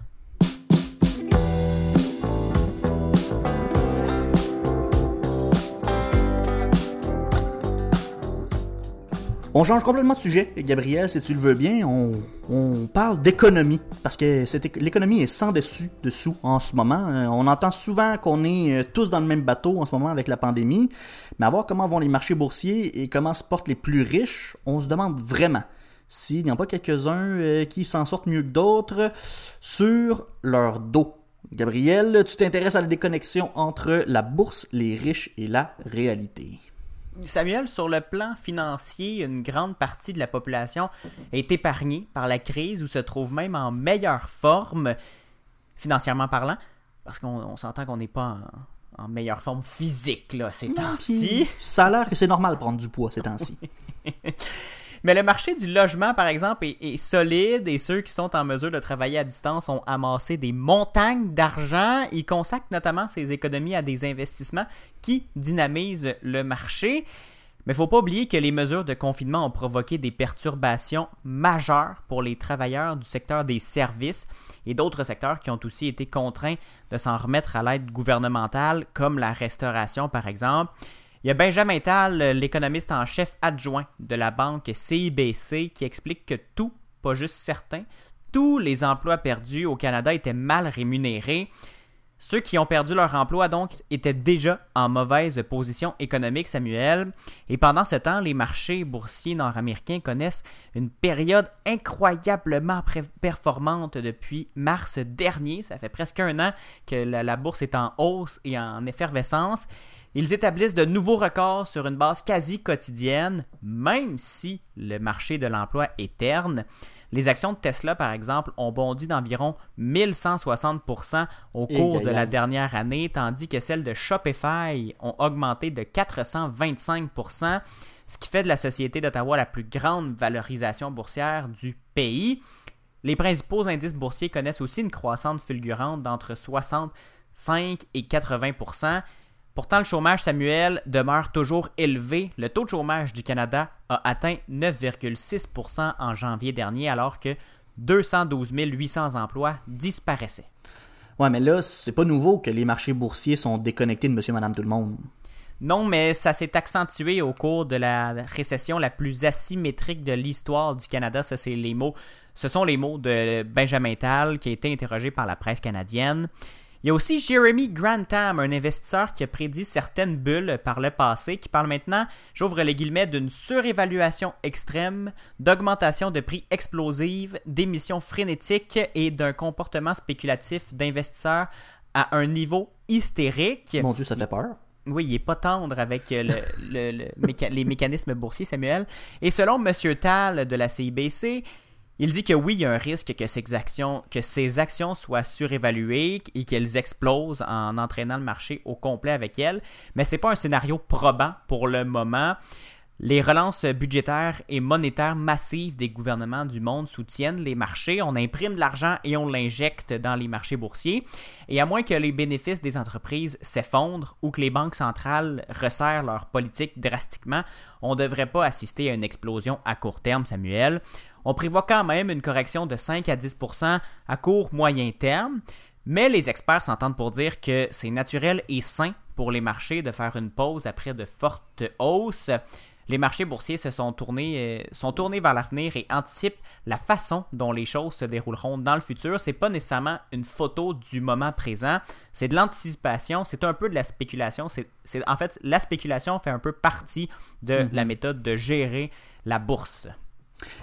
[SPEAKER 2] On change complètement de sujet, Gabriel, si tu le veux bien. On, on parle d'économie, parce que l'économie est sans dessus dessous en ce moment. Euh, On entend souvent qu'on est euh, tous dans le même bateau en ce moment avec la pandémie, mais à voir comment vont les marchés boursiers et comment se portent les plus riches, on se demande vraiment s'il n'y en a pas quelques-uns euh, qui s'en sortent mieux que d'autres sur leur dos. Gabriel, tu t'intéresses à la déconnexion entre la bourse, les riches et la réalité.
[SPEAKER 1] Samuel, sur le plan financier, une grande partie de la population est épargnée par la crise ou se trouve même en meilleure forme, financièrement parlant, parce qu'on on s'entend qu'on n'est pas en, en meilleure forme physique là, ces temps-ci.
[SPEAKER 2] Ça a l'air que c'est normal de prendre du poids ces temps-ci.
[SPEAKER 1] Mais le marché du logement, par exemple, est, solide et ceux qui sont en mesure de travailler à distance ont amassé des montagnes d'argent. Ils consacrent notamment ces économies à des investissements qui dynamisent le marché. Mais il faut pas oublier que les mesures de confinement ont provoqué des perturbations majeures pour les travailleurs du secteur des services et d'autres secteurs qui ont aussi été contraints de s'en remettre à l'aide gouvernementale, comme la restauration par exemple. Il y a Benjamin Tal, l'économiste en chef adjoint de la banque CIBC, qui explique que tout, pas juste certains, tous les emplois perdus au Canada étaient mal rémunérés. Ceux qui ont perdu leur emploi, donc, étaient déjà en mauvaise position économique, Samuel. Et pendant ce temps, les marchés boursiers nord-américains connaissent une période incroyablement performante depuis mars dernier. Ça fait presque un an que la bourse est en hausse et en effervescence. Ils établissent de nouveaux records sur une base quasi quotidienne, même si le marché de l'emploi est terne. Les actions de Tesla, par exemple, ont bondi d'environ 1160% au cours de la dernière année, tandis que celles de Shopify ont augmenté de 425%, ce qui fait de la société d'Ottawa la plus grande valorisation boursière du pays. Les principaux indices boursiers connaissent aussi une croissance fulgurante d'entre 65 et 80 Pourtant, le chômage, Samuel, demeure toujours élevé. Le taux de chômage du Canada a atteint 9,6% en janvier dernier, alors que 212 800 emplois disparaissaient.
[SPEAKER 2] Ouais, mais là, c'est pas nouveau que les marchés boursiers sont déconnectés de monsieur, madame, tout le monde.
[SPEAKER 1] Non, mais ça s'est accentué au cours de la récession la plus asymétrique de l'histoire du Canada. Ça, c'est les mots. Ce sont les mots de Benjamin Tal, qui a été interrogé par la presse canadienne. Il y a aussi Jeremy Grantham, un investisseur qui a prédit certaines bulles par le passé, qui parle maintenant, j'ouvre les guillemets, d'une surévaluation extrême, d'augmentation de prix explosive, d'émissions frénétiques et d'un comportement spéculatif d'investisseurs à un niveau hystérique.
[SPEAKER 2] Mon Dieu, ça fait peur.
[SPEAKER 1] Oui, il est pas tendre avec le- le- le méca- les mécanismes boursiers, Samuel. Et selon M. Tal de la CIBC, il dit que oui, il y a un risque que ces actions, soient surévaluées et qu'elles explosent en entraînant le marché au complet avec elles, mais c'est pas un scénario probant pour le moment. Les relances budgétaires et monétaires massives des gouvernements du monde soutiennent les marchés. On imprime l'argent et on l'injecte dans les marchés boursiers. Et à moins que les bénéfices des entreprises s'effondrent ou que les banques centrales resserrent leur politique drastiquement, on ne devrait pas assister à une explosion à court terme, Samuel. On prévoit quand même une correction de 5 à 10% à court moyen terme. Mais les experts s'entendent pour dire que c'est naturel et sain pour les marchés de faire une pause après de fortes hausses. Les marchés boursiers se sont tournés, euh, sont tournés vers l'avenir et anticipent la façon dont les choses se dérouleront dans le futur. C'est pas nécessairement une photo du moment présent, c'est de l'anticipation, c'est un peu de la spéculation. C'est, c'est- en fait, la spéculation fait un peu partie de la méthode de gérer la bourse.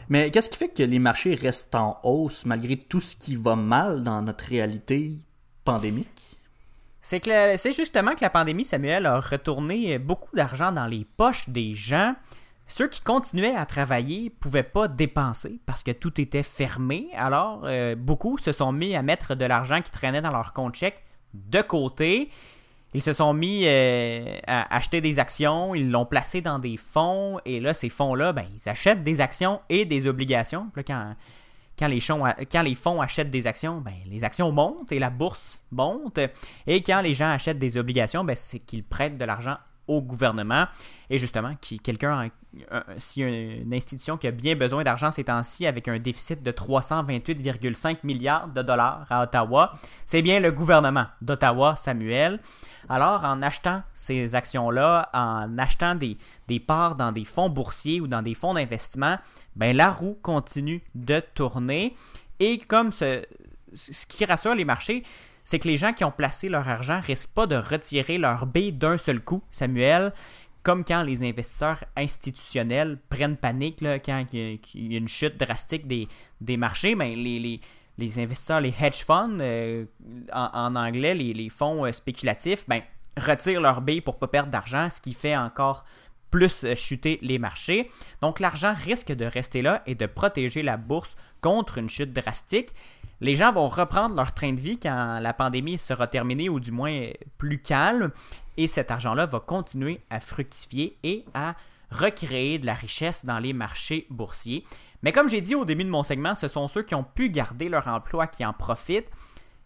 [SPEAKER 2] Mais qu'est-ce qui fait que les marchés restent en hausse malgré tout ce qui va mal dans notre réalité pandémique?
[SPEAKER 1] C'est que c'est justement que la pandémie, Samuel, a retourné beaucoup d'argent dans les poches des gens. Ceux qui continuaient à travailler pouvaient pas dépenser parce que tout était fermé. Alors, euh, beaucoup se sont mis à mettre de l'argent qui traînait dans leur compte chèque de côté. Ils se sont mis euh, à acheter des actions, ils l'ont placé dans des fonds, et là, ces fonds-là, ben, ils achètent des actions et des obligations. Quand les fonds achètent des actions, ben, les actions montent et la bourse monte. Et quand les gens achètent des obligations, ben, c'est qu'ils prêtent de l'argent au gouvernement. Et justement, qui, quelqu'un, a une institution qui a bien besoin d'argent ces temps-ci avec un déficit de 328,5 milliards de dollars à Ottawa, c'est bien le gouvernement d'Ottawa, Samuel. Alors, en achetant ces actions-là, en achetant des, des parts dans des fonds boursiers ou dans des fonds d'investissement, ben, la roue continue de tourner. Et comme ce, ce qui rassure les marchés, c'est que les gens qui ont placé leur argent risquent pas de retirer leur baie d'un seul coup, Samuel, comme quand les investisseurs institutionnels prennent panique là, quand il y a- une chute drastique des, marchés, ben, les, investisseurs, les hedge funds, euh, en, anglais, les, fonds euh, spéculatifs, ben, retirent leur baie pour pas perdre d'argent, ce qui fait encore plus euh, chuter les marchés. Donc l'argent risque de rester là et de protéger la bourse contre une chute drastique. Les gens vont reprendre leur train de vie quand la pandémie sera terminée ou du moins plus calme et cet argent-là va continuer à fructifier et à recréer de la richesse dans les marchés boursiers. Mais comme j'ai dit au début de mon segment, ce sont ceux qui ont pu garder leur emploi qui en profitent.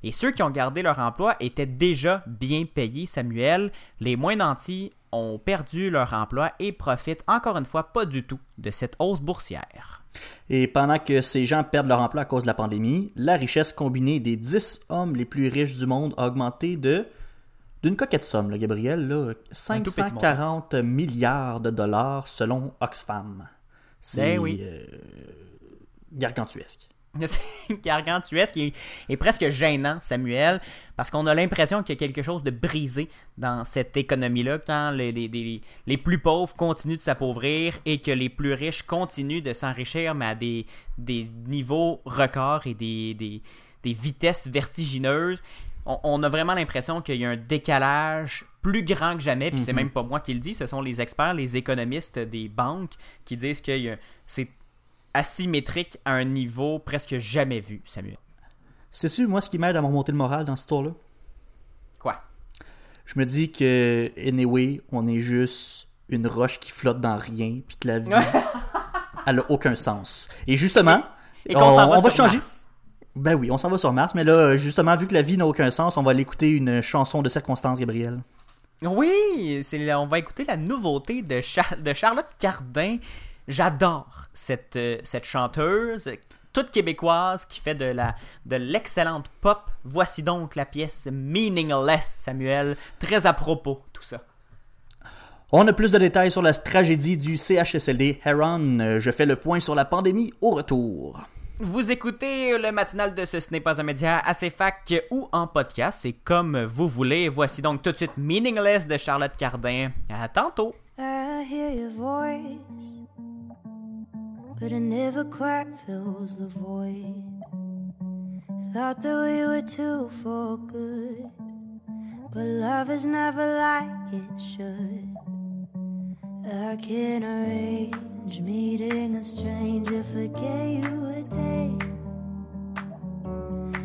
[SPEAKER 1] Et ceux qui ont gardé leur emploi étaient déjà bien payés, Samuel. Les moins nantis ont perdu leur emploi et profitent encore une fois pas du tout de cette hausse boursière.
[SPEAKER 2] Et pendant que ces gens perdent leur emploi à cause de la pandémie, la richesse combinée des 10 hommes les plus riches du monde a augmenté de d'une coquette somme, là, Gabriel, là,
[SPEAKER 1] Un tout petit
[SPEAKER 2] 540 milliards de dollars selon Oxfam. C'est
[SPEAKER 1] Ben oui.
[SPEAKER 2] euh, gargantuesque.
[SPEAKER 1] C'est gargantuesque et, et presque gênant, Samuel, parce qu'on a l'impression qu'il y a quelque chose de brisé dans cette économie-là quand les, les- les- les plus pauvres continuent de s'appauvrir et que les plus riches continuent de s'enrichir, mais à des, des niveaux records et des, des- des vitesses vertigineuses. On, on a vraiment l'impression qu'il y a un décalage plus grand que jamais, puis c'est
[SPEAKER 2] Mhm.
[SPEAKER 1] même pas moi qui le dis, ce sont les experts, les économistes des banques qui disent que c'est asymétrique à un niveau presque jamais vu, Samuel.
[SPEAKER 2] Sais-tu, moi, ce qui m'aide à me remonter le moral dans ce tour-là?
[SPEAKER 1] Quoi?
[SPEAKER 2] Je me dis que, anyway, on est juste une roche qui flotte dans rien, puis que la vie, elle a aucun sens. Et justement,
[SPEAKER 1] Et
[SPEAKER 2] on, va
[SPEAKER 1] sur
[SPEAKER 2] changer.
[SPEAKER 1] Mars.
[SPEAKER 2] Ben oui, on s'en va sur Mars, mais là, justement, vu que la vie n'a aucun sens, on va aller écouter une chanson de circonstance, Gabriel.
[SPEAKER 1] Oui, c'est on va écouter la nouveauté de, Char- de Charlotte Cardin. J'adore cette, euh, cette chanteuse, toute québécoise, qui fait de la de l'excellente pop. Voici donc la pièce Meaningless, Samuel. Très à propos, tout ça.
[SPEAKER 2] On a plus de détails sur la tragédie du CHSLD Heron. Euh, Je fais le point sur la pandémie au retour.
[SPEAKER 1] Vous écoutez le matinal de ce Ce n'est pas un média assez fac ou en podcast, c'est comme vous voulez. Voici donc tout de suite Meaningless de Charlotte Cardin. À tantôt.
[SPEAKER 4] I hear your voice, but it never quite fills the void. Thought that we were two for good, but love is never like it should. I can arrange meeting a stranger, forget you a day.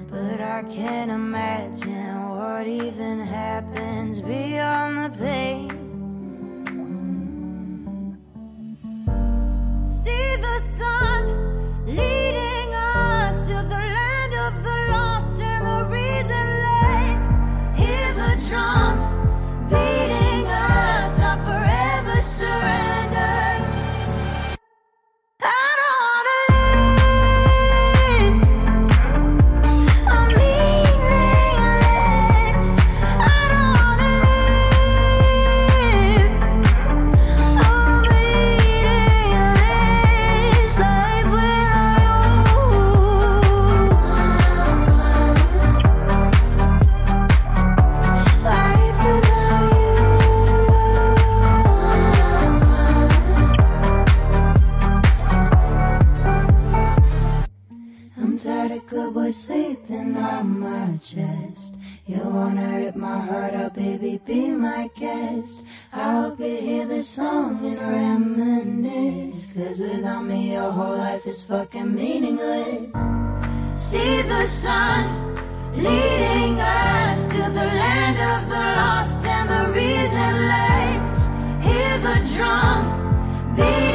[SPEAKER 4] But I can't imagine what even happens beyond the pain. See the sun leading Cause without me, your whole life is fucking meaningless. See the sun leading us to the land of the lost and the reasonless. Hear the drum beating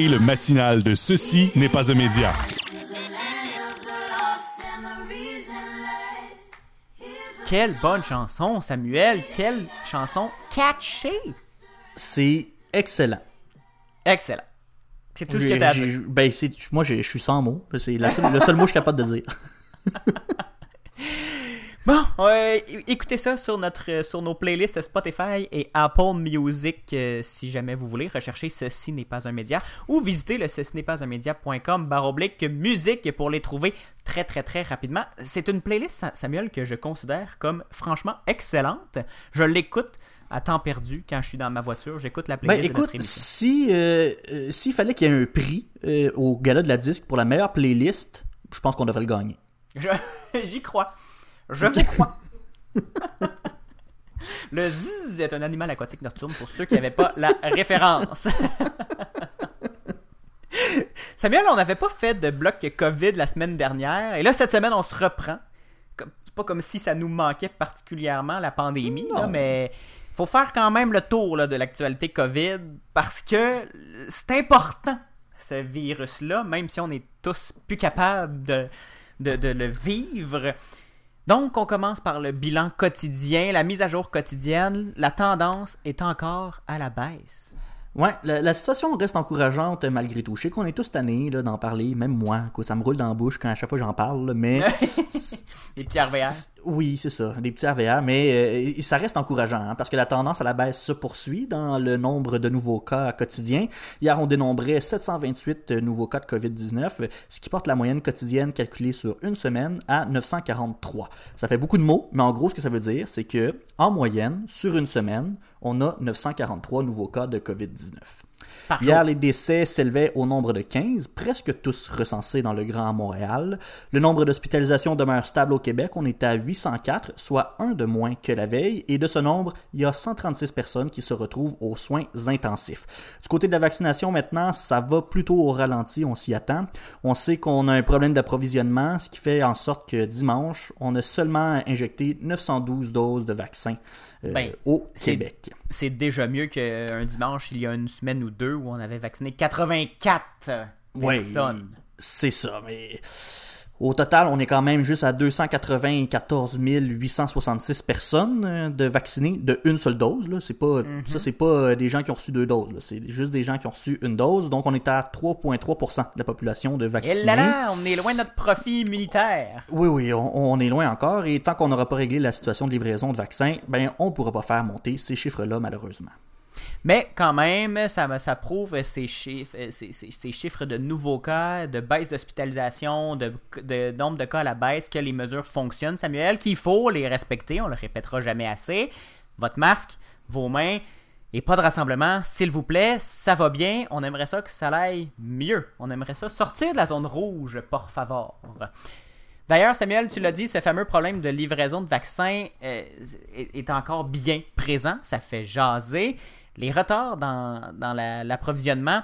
[SPEAKER 3] écoutez le matinal de Ceci n'est pas un média.
[SPEAKER 1] Quelle bonne chanson, Samuel. Quelle chanson catchée.
[SPEAKER 2] C'est excellent.
[SPEAKER 1] Excellent. C'est tout ce que t'as dire.
[SPEAKER 2] Ben, moi, je suis sans mots. C'est le seul mot que je suis capable de dire.
[SPEAKER 1] Bon, écoutez ça sur notre euh, sur nos playlists Spotify et Apple Music euh, si jamais vous voulez rechercher ceci n'est pas un média ou visiter le ceci n'est pas un média.com baroblique musique pour les trouver très très très rapidement. C'est une playlist Sa- Samuel que je considère comme franchement excellente. Je l'écoute à temps perdu quand je suis dans ma voiture, j'écoute la
[SPEAKER 2] Ben,
[SPEAKER 1] playlist de
[SPEAKER 2] écoute, si euh, s'il fallait qu'il y ait un prix au gala de la disque pour la meilleure playlist, je pense qu'on devrait le gagner.
[SPEAKER 1] J'y crois. Je vous crois. Le zzz est un animal aquatique nocturne pour ceux qui n'avaient pas la référence. Samuel, on n'avait pas fait de bloc COVID la semaine dernière. Et là, cette semaine, on se reprend. C'est pas comme si ça nous manquait particulièrement, la pandémie. là, mais faut faire quand même le tour là, de l'actualité COVID parce que c'est important, ce virus-là, même si on est tous plus capables de, de, de le vivre. Donc, on commence par le bilan quotidien, la mise à jour quotidienne. La tendance est encore à la baisse.
[SPEAKER 2] Ouais, la, la situation reste encourageante euh, malgré tout. Je sais qu'on est tous tannés là, d'en parler, même moi. Écoute, ça me roule dans la bouche quand à chaque fois j'en parle, là, mais
[SPEAKER 1] Les petits RVR.
[SPEAKER 2] Oui, c'est ça, des petits RVR, mais euh, ça reste encourageant hein, parce que la tendance à la baisse se poursuit dans le nombre de nouveaux cas quotidiens. Hier, on dénombrait 728 nouveaux cas de COVID-19, ce qui porte la moyenne quotidienne calculée sur une semaine à 943. Ça fait beaucoup de mots, mais en gros, ce que ça veut dire, c'est que en moyenne, sur une semaine, on a 943 nouveaux cas de COVID-19.
[SPEAKER 1] Par
[SPEAKER 2] Hier,
[SPEAKER 1] jour.
[SPEAKER 2] les décès s'élevaient au nombre de 15, presque tous recensés dans le Grand Montréal. Le nombre d'hospitalisations demeure stable au Québec. On est à 804, soit un de moins que la veille. Et de ce nombre, il y a 136 personnes qui se retrouvent aux soins intensifs. Du côté de la vaccination, maintenant, ça va plutôt au ralenti. On s'y attend. On sait qu'on a un problème d'approvisionnement, ce qui fait en sorte que dimanche, on a seulement injecté 912 doses de vaccins
[SPEAKER 1] Ben,
[SPEAKER 2] au
[SPEAKER 1] c'est-
[SPEAKER 2] Québec.
[SPEAKER 1] C'est déjà mieux qu'un dimanche, il y a une semaine ou deux, où on avait vacciné 84
[SPEAKER 2] Ouais.
[SPEAKER 1] personnes.
[SPEAKER 2] C'est ça, mais au total, on est quand même juste à 294 866 personnes euh, de vaccinées de une seule dose. Là. C'est pas, Ça, c'est pas euh, des gens qui ont reçu deux doses. là. C'est juste des gens qui ont reçu une dose. Donc, on est à 3,3% de la population de
[SPEAKER 1] Et
[SPEAKER 2] vaccinés.
[SPEAKER 1] là là, on est loin de notre profit immunitaire.
[SPEAKER 2] Oui, oui, on, on est loin encore. Et tant qu'on n'aura pas réglé la situation de livraison de vaccins, ben, on pourra pas faire monter ces chiffres-là, malheureusement.
[SPEAKER 1] Mais quand même, ça, ça prouve ces chiffres, ces, ces- ces chiffres de nouveaux cas, de baisse d'hospitalisation, de, de nombre de cas à la baisse, que les mesures fonctionnent, Samuel, qu'il faut les respecter, on le répétera jamais assez. Votre masque, vos mains, et pas de rassemblement, s'il vous plaît, ça va bien, on aimerait ça que ça aille mieux. On aimerait ça sortir de la zone rouge, por favor. D'ailleurs, Samuel, tu l'as dit, ce fameux problème de livraison de vaccins euh, est encore bien présent. Ça fait jaser. Les retards dans, dans la- l'approvisionnement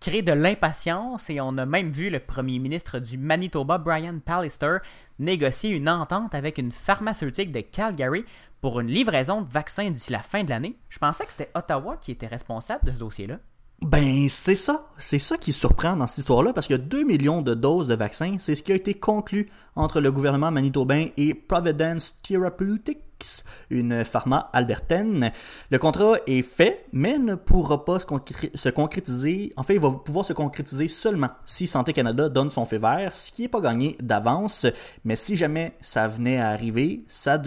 [SPEAKER 1] créent de l'impatience et on a même vu le premier ministre du Manitoba, Brian Pallister, négocier une entente avec une pharmaceutique de Calgary pour une livraison de vaccins d'ici la fin de l'année. Je pensais que c'était Ottawa qui était responsable de ce dossier-là.
[SPEAKER 2] Ben, c'est ça. C'est ça qui surprend dans cette histoire-là, parce que 2 millions de doses de vaccins, c'est ce qui a été conclu entre le gouvernement manitobain et Providence Therapeutics, une pharma albertaine. Le contrat est fait, mais ne pourra pas se, concré- se concrétiser. En fait, il va pouvoir se concrétiser seulement si Santé Canada donne son feu vert, ce qui n'est pas gagné d'avance. Mais si jamais ça venait à arriver, ça,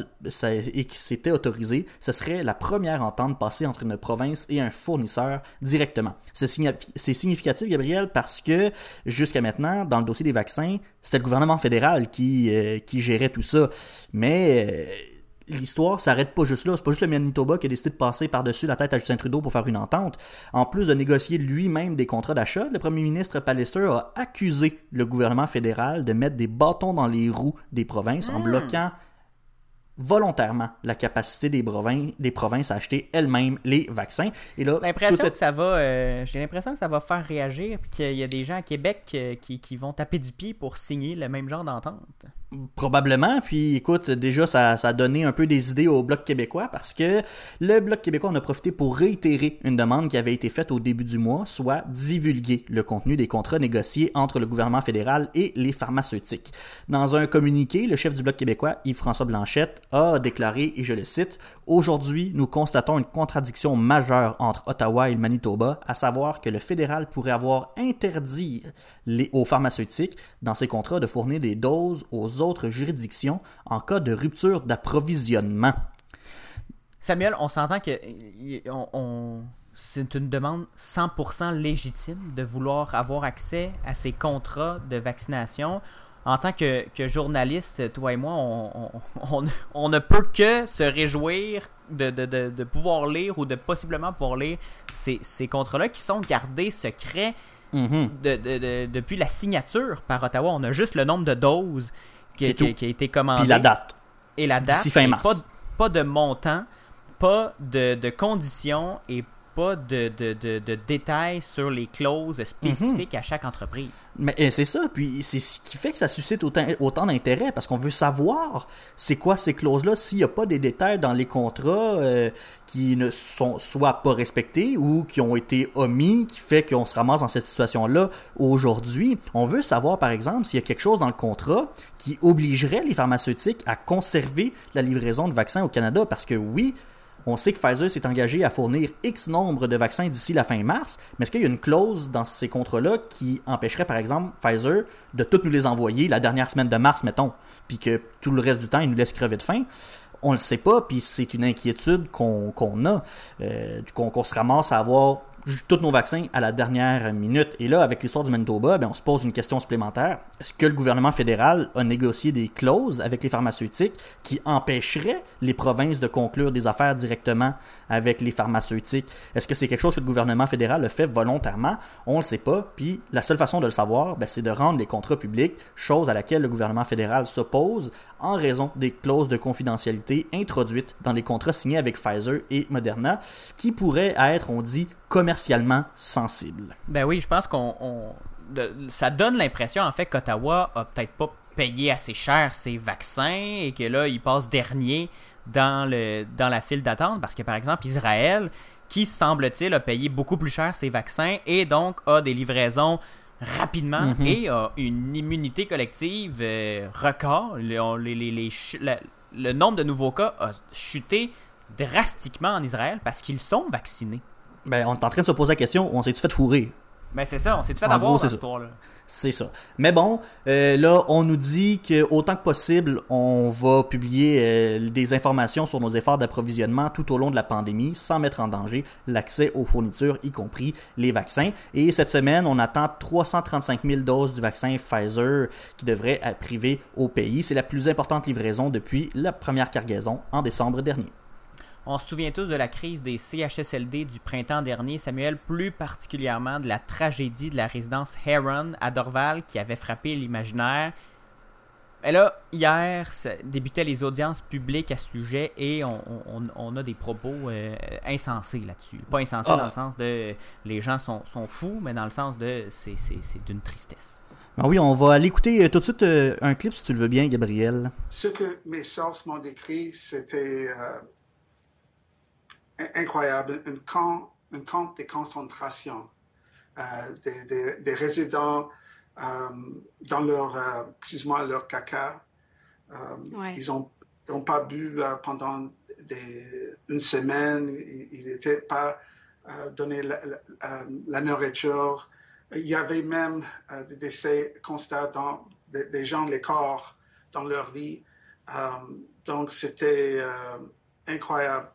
[SPEAKER 2] et que c'était autorisé, ce serait la première entente passée entre une province et un fournisseur directement. C'est signifi- c'est significatif, Gabriel, parce que jusqu'à maintenant, dans le dossier des vaccins, c'était le gouvernement fédéral qui, euh, gérait tout ça. Mais euh, l'histoire s'arrête pas juste là. C'est pas juste le Manitoba qui a décidé de passer par-dessus la tête à Justin Trudeau pour faire une entente. En plus de négocier lui-même des contrats d'achat, le premier ministre Pallister a accusé le gouvernement fédéral de mettre des bâtons dans les roues des provinces en bloquant volontairement la capacité des, provinces, des provinces à acheter elles-mêmes les vaccins. Et là,
[SPEAKER 1] L'impression
[SPEAKER 2] cette-
[SPEAKER 1] que ça va, euh, j'ai l'impression que ça va faire réagir, puis qu'il y a des gens à Québec euh, qui, qui vont taper du pied pour signer le même genre d'entente.
[SPEAKER 2] Probablement. Puis écoute, déjà, ça, ça a donné un peu des idées au Bloc québécois parce que le Bloc québécois en a profité pour réitérer une demande qui avait été faite au début du mois, soit divulguer le contenu des contrats négociés entre le gouvernement fédéral et les pharmaceutiques. Dans un communiqué, le chef du Bloc québécois, Yves-François Blanchette, a déclaré, et je le cite, Aujourd'hui, nous constatons une contradiction majeure entre Ottawa et le Manitoba, à savoir que le fédéral pourrait avoir interdit les, aux pharmaceutiques, dans ses contrats, de fournir des doses aux autres juridictions en cas de rupture d'approvisionnement.
[SPEAKER 1] Samuel, on s'entend que c'est une demande 100% légitime de vouloir avoir accès à ces contrats de vaccination. En tant que, que journaliste, toi et moi, on, on- on- on ne peut que se réjouir de, de- de- de pouvoir lire ou de possiblement pouvoir lire ces, ces contrats-là qui sont gardés secrets
[SPEAKER 2] Mhm.
[SPEAKER 1] de- de- de- depuis la signature par Ottawa. On a juste le nombre de doses qui, a été commandé
[SPEAKER 2] Puis la date.
[SPEAKER 1] et la date.
[SPEAKER 2] Fin mars.
[SPEAKER 1] Pas, de- pas de montant, pas de, de conditions et pas de, de, de- de détails sur les clauses spécifiques à chaque entreprise.
[SPEAKER 2] Mais c'est ça, puis c'est ce qui fait que ça suscite autant, autant d'intérêt, parce qu'on veut savoir c'est quoi ces clauses-là, s'il n'y a pas des détails dans les contrats euh, qui ne sont soit pas respectés ou qui ont été omis, qui fait qu'on se ramasse dans cette situation-là aujourd'hui. On veut savoir, par exemple, s'il y a quelque chose dans le contrat qui obligerait les pharmaceutiques à conserver la livraison de vaccins au Canada, parce que oui, on sait que Pfizer s'est engagé à fournir X nombre de vaccins d'ici la fin mars, mais est-ce qu'il y a une clause dans ces contrats-là qui empêcherait, par exemple, Pfizer de toutes nous les envoyer la dernière semaine de mars, mettons, puis que tout le reste du temps, ils nous laissent crever de faim? On le sait pas, puis c'est une inquiétude qu'on a, euh, qu'on se ramasse à avoir tous nos vaccins à la dernière minute. Et là, avec l'histoire du Manitoba, ben, on se pose une question supplémentaire. Est-ce que le gouvernement fédéral a négocié des clauses avec les pharmaceutiques qui empêcheraient les provinces de conclure des affaires directement avec les pharmaceutiques? Est-ce que c'est quelque chose que le gouvernement fédéral a fait volontairement? On le sait pas. Puis la seule façon de le savoir, ben, c'est de rendre les contrats publics, chose à laquelle le gouvernement fédéral s'oppose en raison des clauses de confidentialité introduites dans les contrats signés avec Pfizer et Moderna, qui pourraient être, on dit, commercialement sensibles.
[SPEAKER 1] Ben oui, je pense qu'on. ça donne l'impression, en fait, qu'Ottawa a peut-être pas payé assez cher ses vaccins et que là, il passe dernier dans, le, dans la file d'attente parce que, par exemple, Israël, qui semble-t-il a payé beaucoup plus cher ses vaccins et donc a des livraisons rapidement
[SPEAKER 2] Mhm.
[SPEAKER 1] et a une immunité collective euh, record. Le, on- les- les- les ch- la- le nombre de nouveaux cas a chuté drastiquement en Israël parce qu'ils sont vaccinés.
[SPEAKER 2] Ben, on est en train de se poser la question, on s'est-tu fait fourrer?
[SPEAKER 1] Mais c'est ça, on s'est fait
[SPEAKER 2] En
[SPEAKER 1] avoir
[SPEAKER 2] gros,
[SPEAKER 1] cette histoire-là?
[SPEAKER 2] C'est ça. Mais bon, euh, là, on nous dit que autant que possible, on va publier euh, des informations sur nos efforts d'approvisionnement tout au long de la pandémie, sans mettre en danger l'accès aux fournitures, y compris les vaccins. Et cette semaine, on attend 335 000 doses du vaccin Pfizer qui devrait arriver au pays. C'est la plus importante livraison depuis la première cargaison en décembre dernier.
[SPEAKER 1] On se souvient tous de la crise des CHSLD du printemps dernier, Samuel, plus particulièrement de la tragédie de la résidence Heron à Dorval qui avait frappé l'imaginaire. Et là, hier, débutaient les audiences publiques à ce sujet et on, on- on a des propos euh, insensés là-dessus. Pas insensés
[SPEAKER 2] Ah.
[SPEAKER 1] dans le sens de les gens sont, sont fous, mais dans le sens de c'est c'est- c'est d'une tristesse.
[SPEAKER 2] Ah oui, on va aller écouter euh, tout de suite euh, un clip si tu le veux bien, Gabriel.
[SPEAKER 5] Ce que mes sources m'ont décrit, c'était euh, incroyable. Un camp, un camp de concentration euh, des, des- des résidents euh, dans leur, euh, excuse-moi, leur caca.
[SPEAKER 6] Ouais.
[SPEAKER 5] Ils n'ont ils ont pas bu pendant des- une semaine. Ils n'étaient pas euh, donné la, la- la nourriture. Il y avait même euh, des décès constatés dans des, des gens, les corps dans leur lit. Euh, donc, c'était incroyable.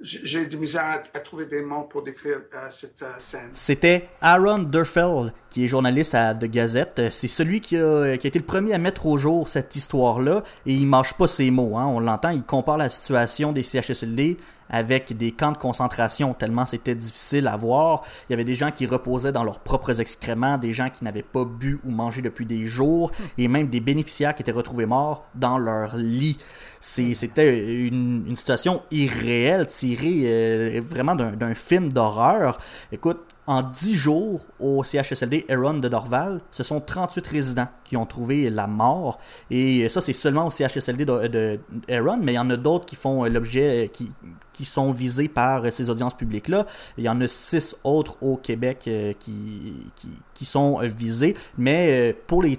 [SPEAKER 5] J'ai du misère à, à trouver des mots pour décrire euh, cette euh, scène.
[SPEAKER 2] C'était Aaron Durfell, qui est journaliste à The Gazette. C'est celui qui a, qui a été le premier à mettre au jour cette histoire-là, et il mâche pas ses mots. Hein. On l'entend, il compare la situation des CHSLD avec des camps de concentration, tellement c'était difficile à voir. Il y avait des gens qui reposaient dans leurs propres excréments, des gens qui n'avaient pas bu ou mangé depuis des jours, et même des bénéficiaires qui étaient retrouvés morts dans leur lit. C'était une, une situation irréelle, tirée euh, vraiment d'un film d'horreur. Écoute, en 10 jours au CHSLD Aaron de Dorval, ce sont 38 résidents qui ont trouvé la mort. Et ça, c'est seulement au CHSLD de, de mais il y en a d'autres qui font l'objet, qui, qui sont visés par ces audiences publiques-là. Il y en a 6 autres au Québec euh, qui, qui, qui sont visés. Mais euh, pour les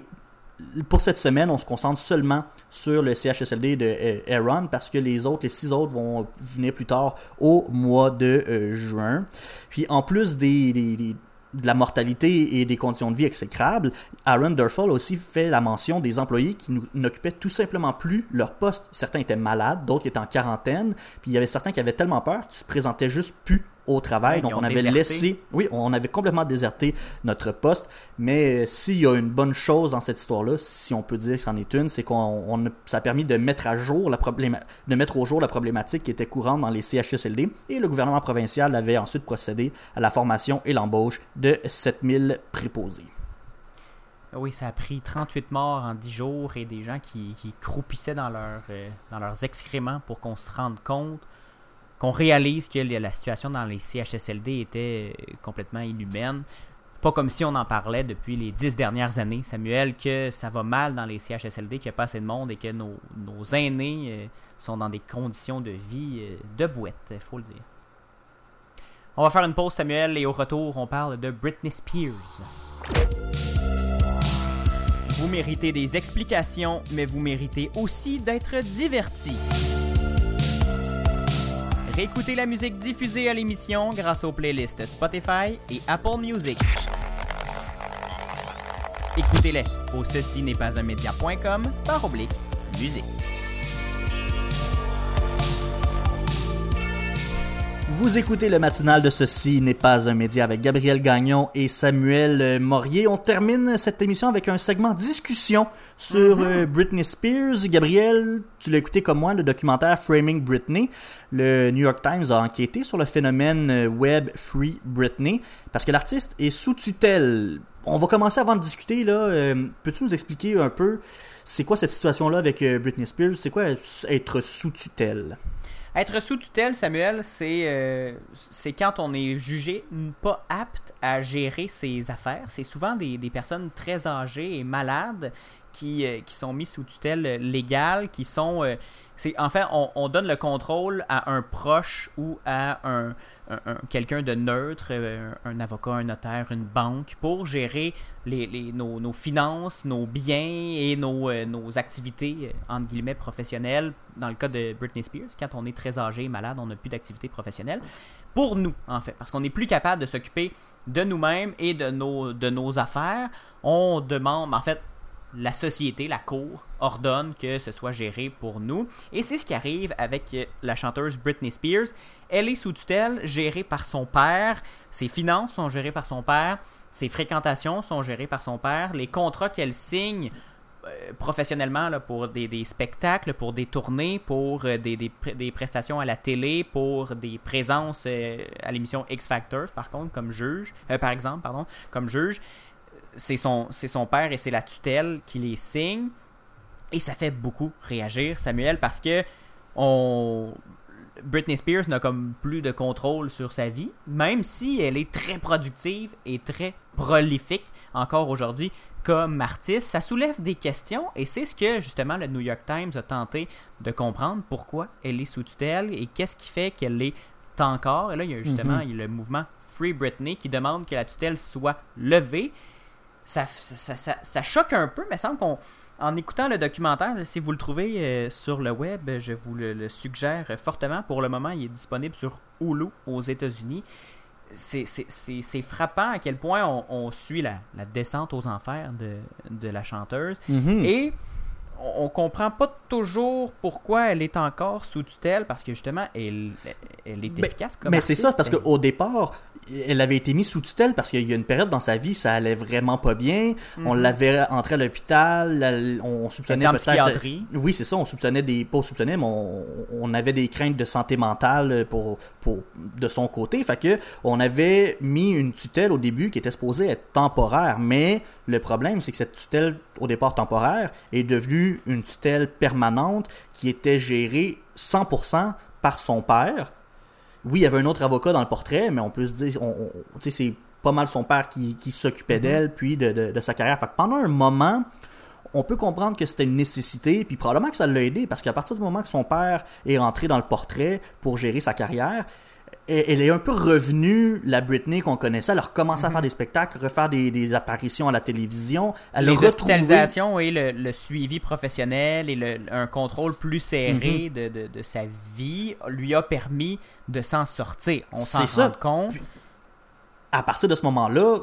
[SPEAKER 2] pour cette semaine, on se concentre seulement sur le CHSLD de euh, Aaron parce que les autres, les six autres vont venir plus tard au mois de euh, juin. Puis en plus de la mortalité et des conditions de vie exécrables, Aaron Durfell a aussi fait la mention des employés qui n'occupaient tout simplement plus leur poste. Certains étaient malades, d'autres étaient en quarantaine, puis il y avait certains qui avaient tellement peur qu'ils se présentaient juste plus au travail.
[SPEAKER 1] Ouais,
[SPEAKER 2] Donc on avait
[SPEAKER 1] déserté.
[SPEAKER 2] laissé oui, on avait complètement déserté notre poste, mais s'il y a une bonne chose dans cette histoire-là, si on peut dire que c'en est une, c'est qu'on ça a permis de mettre à jour la de mettre au jour la problématique qui était courante dans les CHSLD et le gouvernement provincial avait ensuite procédé à la formation et l'embauche de 7000 préposés.
[SPEAKER 1] Oui, ça a pris 38 morts en 10 jours et des gens qui, qui croupissaient dans, leur, euh, dans leurs excréments pour qu'on se rende compte, qu'on réalise que la situation dans les CHSLD était euh, complètement inhumaine. Pas comme si on en parlait depuis les 10 dernières années, Samuel, que ça va mal dans les CHSLD, qu'il n'y a pas assez de monde et que nos, nos aînés euh, sont dans des conditions de vie euh, de bouette, il faut le dire. On va faire une pause, Samuel, et au retour, on parle de Britney Spears. Vous méritez des explications, mais vous méritez aussi d'être divertis. Réécoutez la musique diffusée à l'émission grâce aux playlists Spotify et Apple Music. Écoutez-les au ceci n'est pas un média.com par oblique musique.
[SPEAKER 2] Vous écoutez le matinal de Ceci n'est pas un média avec Gabriel Gagnon et Samuel euh, Morier. On termine cette émission avec un segment discussion sur euh, Britney Spears. Gabriel, tu l'as écouté comme moi, le documentaire Framing Britney. Le New York Times a enquêté sur le phénomène euh, Web Free Britney parce que l'artiste est sous tutelle. On va commencer avant de discuter là. Peux-tu nous expliquer un peu c'est quoi cette situation-là avec euh, Britney Spears? C'est quoi être sous tutelle?
[SPEAKER 1] Être sous tutelle, Samuel, c'est euh, c'est quand on est jugé pas apte à gérer ses affaires. C'est souvent des, personnes très âgées et malades qui, euh, qui sont mis sous tutelle légale, qui sont... euh, enfin, on, on donne le contrôle à un proche ou à un, un- un- quelqu'un de neutre, euh, un avocat, un notaire, une banque, pour gérer les, nos, finances, nos biens et nos, euh, activités, euh, entre guillemets, professionnelles. Dans le cas de Britney Spears, quand on est très âgé et malade, on n'a plus d'activité professionnelle. pour nous, en fait, parce qu'on n'est plus capable de s'occuper de nous-mêmes et de nos, de nos affaires. On demande, en fait, la société, la cour, ordonne que ce soit géré pour nous. Et c'est ce qui arrive avec euh, la chanteuse Britney Spears. Elle est sous tutelle, gérée par son père. Ses finances sont gérées par son père. Ses fréquentations sont gérées par son père. Les contrats qu'elle signe euh, professionnellement pour des, spectacles, pour des tournées, pour euh, des, prestations à la télé, pour des présences à l'émission X Factor, par contre, comme juge, par exemple, pardon, comme juge, c'est son, c'est son père et c'est la tutelle qui les signe. Et ça fait beaucoup réagir, Samuel, parce que on, Britney Spears n'a comme plus de contrôle sur sa vie, même si elle est très productive et très prolifique encore aujourd'hui comme artiste, ça soulève des questions et c'est ce que justement le New York Times a tenté de comprendre pourquoi elle est sous tutelle et qu'est-ce qui fait qu'elle l'est encore. Et là, il y a justement
[SPEAKER 2] Mhm.
[SPEAKER 1] le mouvement Free Britney qui demande que la tutelle soit levée. Ça, ça, ça, ça choque un peu, mais il semble qu'on, en écoutant le documentaire, si vous le trouvez euh, sur le web, je vous le, le suggère fortement. Pour le moment, il est disponible sur Hulu aux États-Unis. C'est- frappant à quel point on, on suit la, la descente aux enfers de, de la chanteuse.
[SPEAKER 2] Mhm.
[SPEAKER 1] Et on, on comprend pas toujours pourquoi elle est encore sous tutelle, parce que justement, elle, elle est
[SPEAKER 2] Mais-
[SPEAKER 1] efficace comme
[SPEAKER 2] Mais c'est ça, parce
[SPEAKER 1] Elle-
[SPEAKER 2] qu'au départ, elle avait été mise sous tutelle parce qu'il y a une période dans sa vie, ça allait vraiment pas bien. On
[SPEAKER 1] Mhm.
[SPEAKER 2] l'avait entrée à l'hôpital, on soupçonnait peut-être. Oui, c'est ça, on soupçonnait des. Pas soupçonnait, mais on, on avait des craintes de santé mentale pour, pour, de son côté. Fait que on avait mis une tutelle au début qui était supposée être temporaire, mais le problème, c'est que cette tutelle, au départ temporaire, est devenue une tutelle permanente qui était gérée 100% par son père oui, il y avait un autre avocat dans le portrait, mais on peut se dire, on, c'est pas mal son père qui, qui s'occupait d'elle, puis de, de- de sa carrière. Fait que pendant un moment, on peut comprendre que c'était une nécessité, puis probablement que ça l'a aidé, parce qu'à partir du moment que son père est rentré dans le portrait pour gérer sa carrière, elle est un peu revenue, la Britney qu'on connaissait. Elle a recommencé à faire des spectacles, refaire des, des apparitions à la télévision. Elle a
[SPEAKER 1] les
[SPEAKER 2] retrouvé...
[SPEAKER 1] hospitalisations et le, le suivi professionnel et le- un contrôle plus serré
[SPEAKER 2] Mhm.
[SPEAKER 1] de, de- de sa vie lui a permis de s'en sortir. On s'en rend compte.
[SPEAKER 2] Puis- à partir de ce moment-là,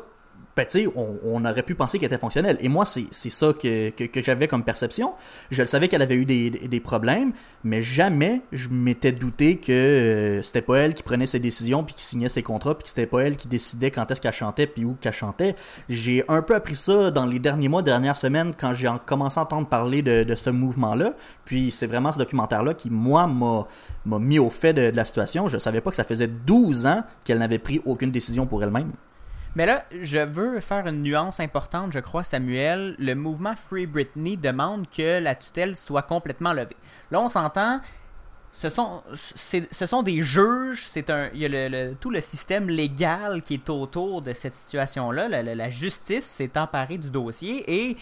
[SPEAKER 2] ben, tu sais, on, aurait pu penser qu'elle était fonctionnelle. Et moi, c'est ça que, j'avais comme perception. Je le savais qu'elle avait eu des, problèmes, mais jamais je m'étais douté que euh, c'était pas elle qui prenait ses décisions puis qui signait ses contrats puis que c'était pas elle qui décidait quand est-ce qu'elle chantait puis où qu'elle chantait. J'ai un peu appris ça dans les derniers mois, dernières semaines quand j'ai en- commencé à entendre parler de, ce mouvement-là. Puis c'est vraiment ce documentaire-là qui, moi, m'a m'a mis au fait de, de la situation. Je savais pas que ça faisait 12 ans qu'elle n'avait pris aucune décision pour elle-même.
[SPEAKER 1] Mais là, je veux faire une nuance importante, je crois, Samuel. Le mouvement Free Britney demande que la tutelle soit complètement levée. Là, on s'entend. Ce sont, des juges, c'est un, il y a le, tout le système légal qui est autour de cette situation-là. La justice s'est emparée du dossier et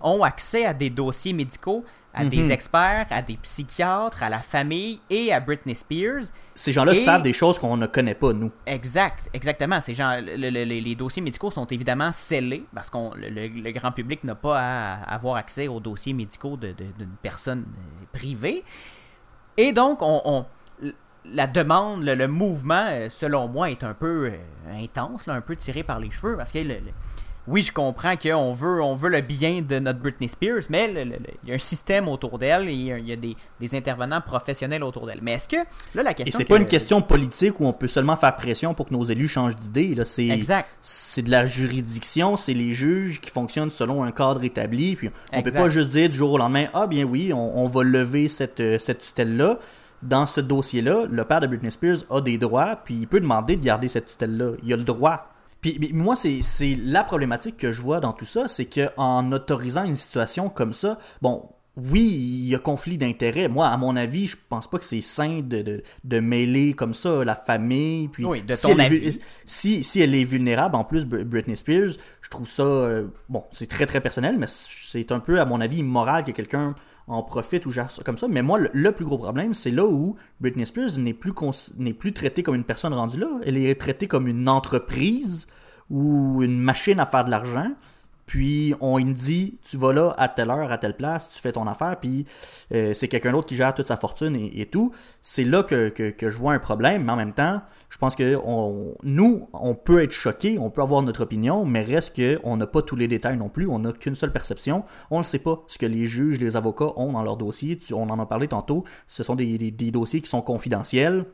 [SPEAKER 1] ont accès à des dossiers médicaux, à
[SPEAKER 2] Mhm.
[SPEAKER 1] des experts, à des psychiatres, à la famille et à Britney Spears.
[SPEAKER 2] Ces gens-là
[SPEAKER 1] Et-
[SPEAKER 2] savent des choses qu'on ne connaît pas, nous.
[SPEAKER 1] Exact, exactement. Ces gens, le- le- les, dossiers médicaux sont évidemment scellés parce que le, grand public n'a pas à avoir accès aux dossiers médicaux d'une personne euh, privée. Et donc, on, on- la demande, le, mouvement, euh, selon moi, est un peu euh, intense, là, un peu tiré par les cheveux parce que oui, je comprends qu'on veut, on veut le bien de notre Britney Spears, mais le- le- le- il y a un système autour d'elle et il y a, des, des intervenants professionnels autour d'elle. Mais est-ce que, là, la
[SPEAKER 2] Et
[SPEAKER 1] question.
[SPEAKER 2] c'est
[SPEAKER 1] que-
[SPEAKER 2] pas une question politique où on peut seulement faire pression pour que nos élus changent d'idée. Là, c'est
[SPEAKER 1] Exact.
[SPEAKER 2] c'est de la juridiction, c'est les juges qui fonctionnent selon un cadre établi. Puis on
[SPEAKER 1] Exact.
[SPEAKER 2] peut pas juste dire du jour au lendemain, ah bien oui, on, on va lever cette euh, cette tutelle là. Dans ce dossier-là, le père de Britney Spears a des droits, puis il peut demander de garder cette tutelle-là. Il a le droit. Puis mais moi, c'est la problématique que je vois dans tout ça, c'est que en autorisant une situation comme ça, bon, oui, il y a conflit d'intérêts. Moi, à mon avis, je pense pas que c'est sain de, de, de mêler comme ça la famille. Puis
[SPEAKER 1] Oui, de
[SPEAKER 2] si
[SPEAKER 1] ton
[SPEAKER 2] elle
[SPEAKER 1] avis.
[SPEAKER 2] si, si elle est vulnérable, en plus, Br- Britney Spears, je trouve ça, euh, bon, c'est très très personnel, mais c'est un peu, à mon avis, immoral que quelqu'un en profite ou gère comme ça. Mais moi, le, plus gros problème, c'est là où Britney Spears n'est plus, n'est plus traitée comme une personne rendue là. Elle est traitée comme une entreprise ou une machine à faire de l'argent. Puis on me dit tu vas là à telle heure à telle place tu fais ton affaire puis euh, c'est quelqu'un d'autre qui gère toute sa fortune et, tout. C'est là que, que, que, je vois un problème mais en même temps je pense que on, nous on peut être choqué on peut avoir notre opinion mais reste que on n'a pas tous les détails non plus on n'a qu'une seule perception. On ne sait pas ce que les juges les avocats ont dans leur dossier on en a parlé tantôt. Ce sont des, des dossiers qui sont confidentiels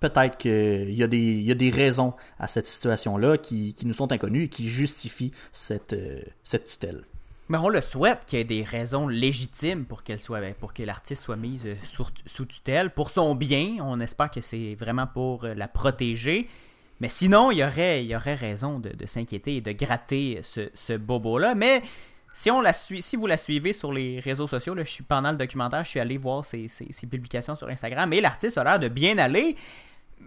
[SPEAKER 2] peut-être qu'il y, a des, y a des raisons à cette situation-là qui, qui, nous sont inconnues et qui justifient cette, euh, cette tutelle.
[SPEAKER 1] Mais on le souhaite qu'il y ait des raisons légitimes pour qu'elle soit ben, pour que l'artiste soit mise euh, sous, sous, tutelle pour son bien. On espère que c'est vraiment pour euh, la protéger. Mais sinon, il y aurait, il y aurait raison de, de s'inquiéter et de gratter ce, ce bobo-là. Mais si, on la suit, si vous la suivez sur les réseaux sociaux, là, je suis pendant le documentaire, je suis allé voir ses, ses, ses publications sur Instagram et l'artiste a l'air de bien aller.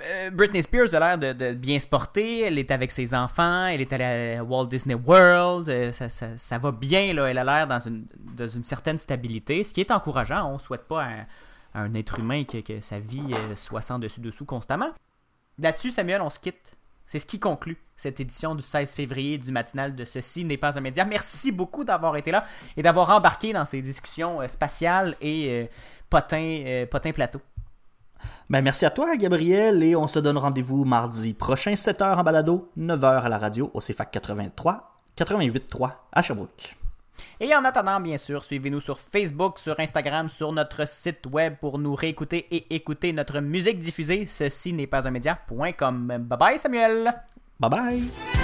[SPEAKER 1] Euh, Britney Spears a l'air de, bien se porter. Elle est avec ses enfants. Elle est allée à Walt Disney World. Euh, ça, va bien. Elle a l'air dans une, certaine stabilité, ce qui est encourageant. On ne souhaite pas à, un être humain que, sa vie euh, soit sans dessus-dessous constamment. Là-dessus, Samuel, on se quitte. C'est ce qui conclut cette édition du 16 février du matinal de Ceci n'est pas un média. Merci beaucoup d'avoir été là et d'avoir embarqué dans ces discussions spatiales et potin plateau.
[SPEAKER 2] Ben, merci à toi, Gabriel, et on se donne rendez-vous mardi prochain, 7h en balado, 9h à la radio au CFAC 83, 88.3 à Sherbrooke.
[SPEAKER 1] Et en attendant, bien sûr, suivez-nous sur Facebook, sur Instagram, sur notre site web pour nous réécouter et écouter notre musique diffusée. Ceci n'est pas un média.com. Bye bye, Samuel.
[SPEAKER 2] Bye bye.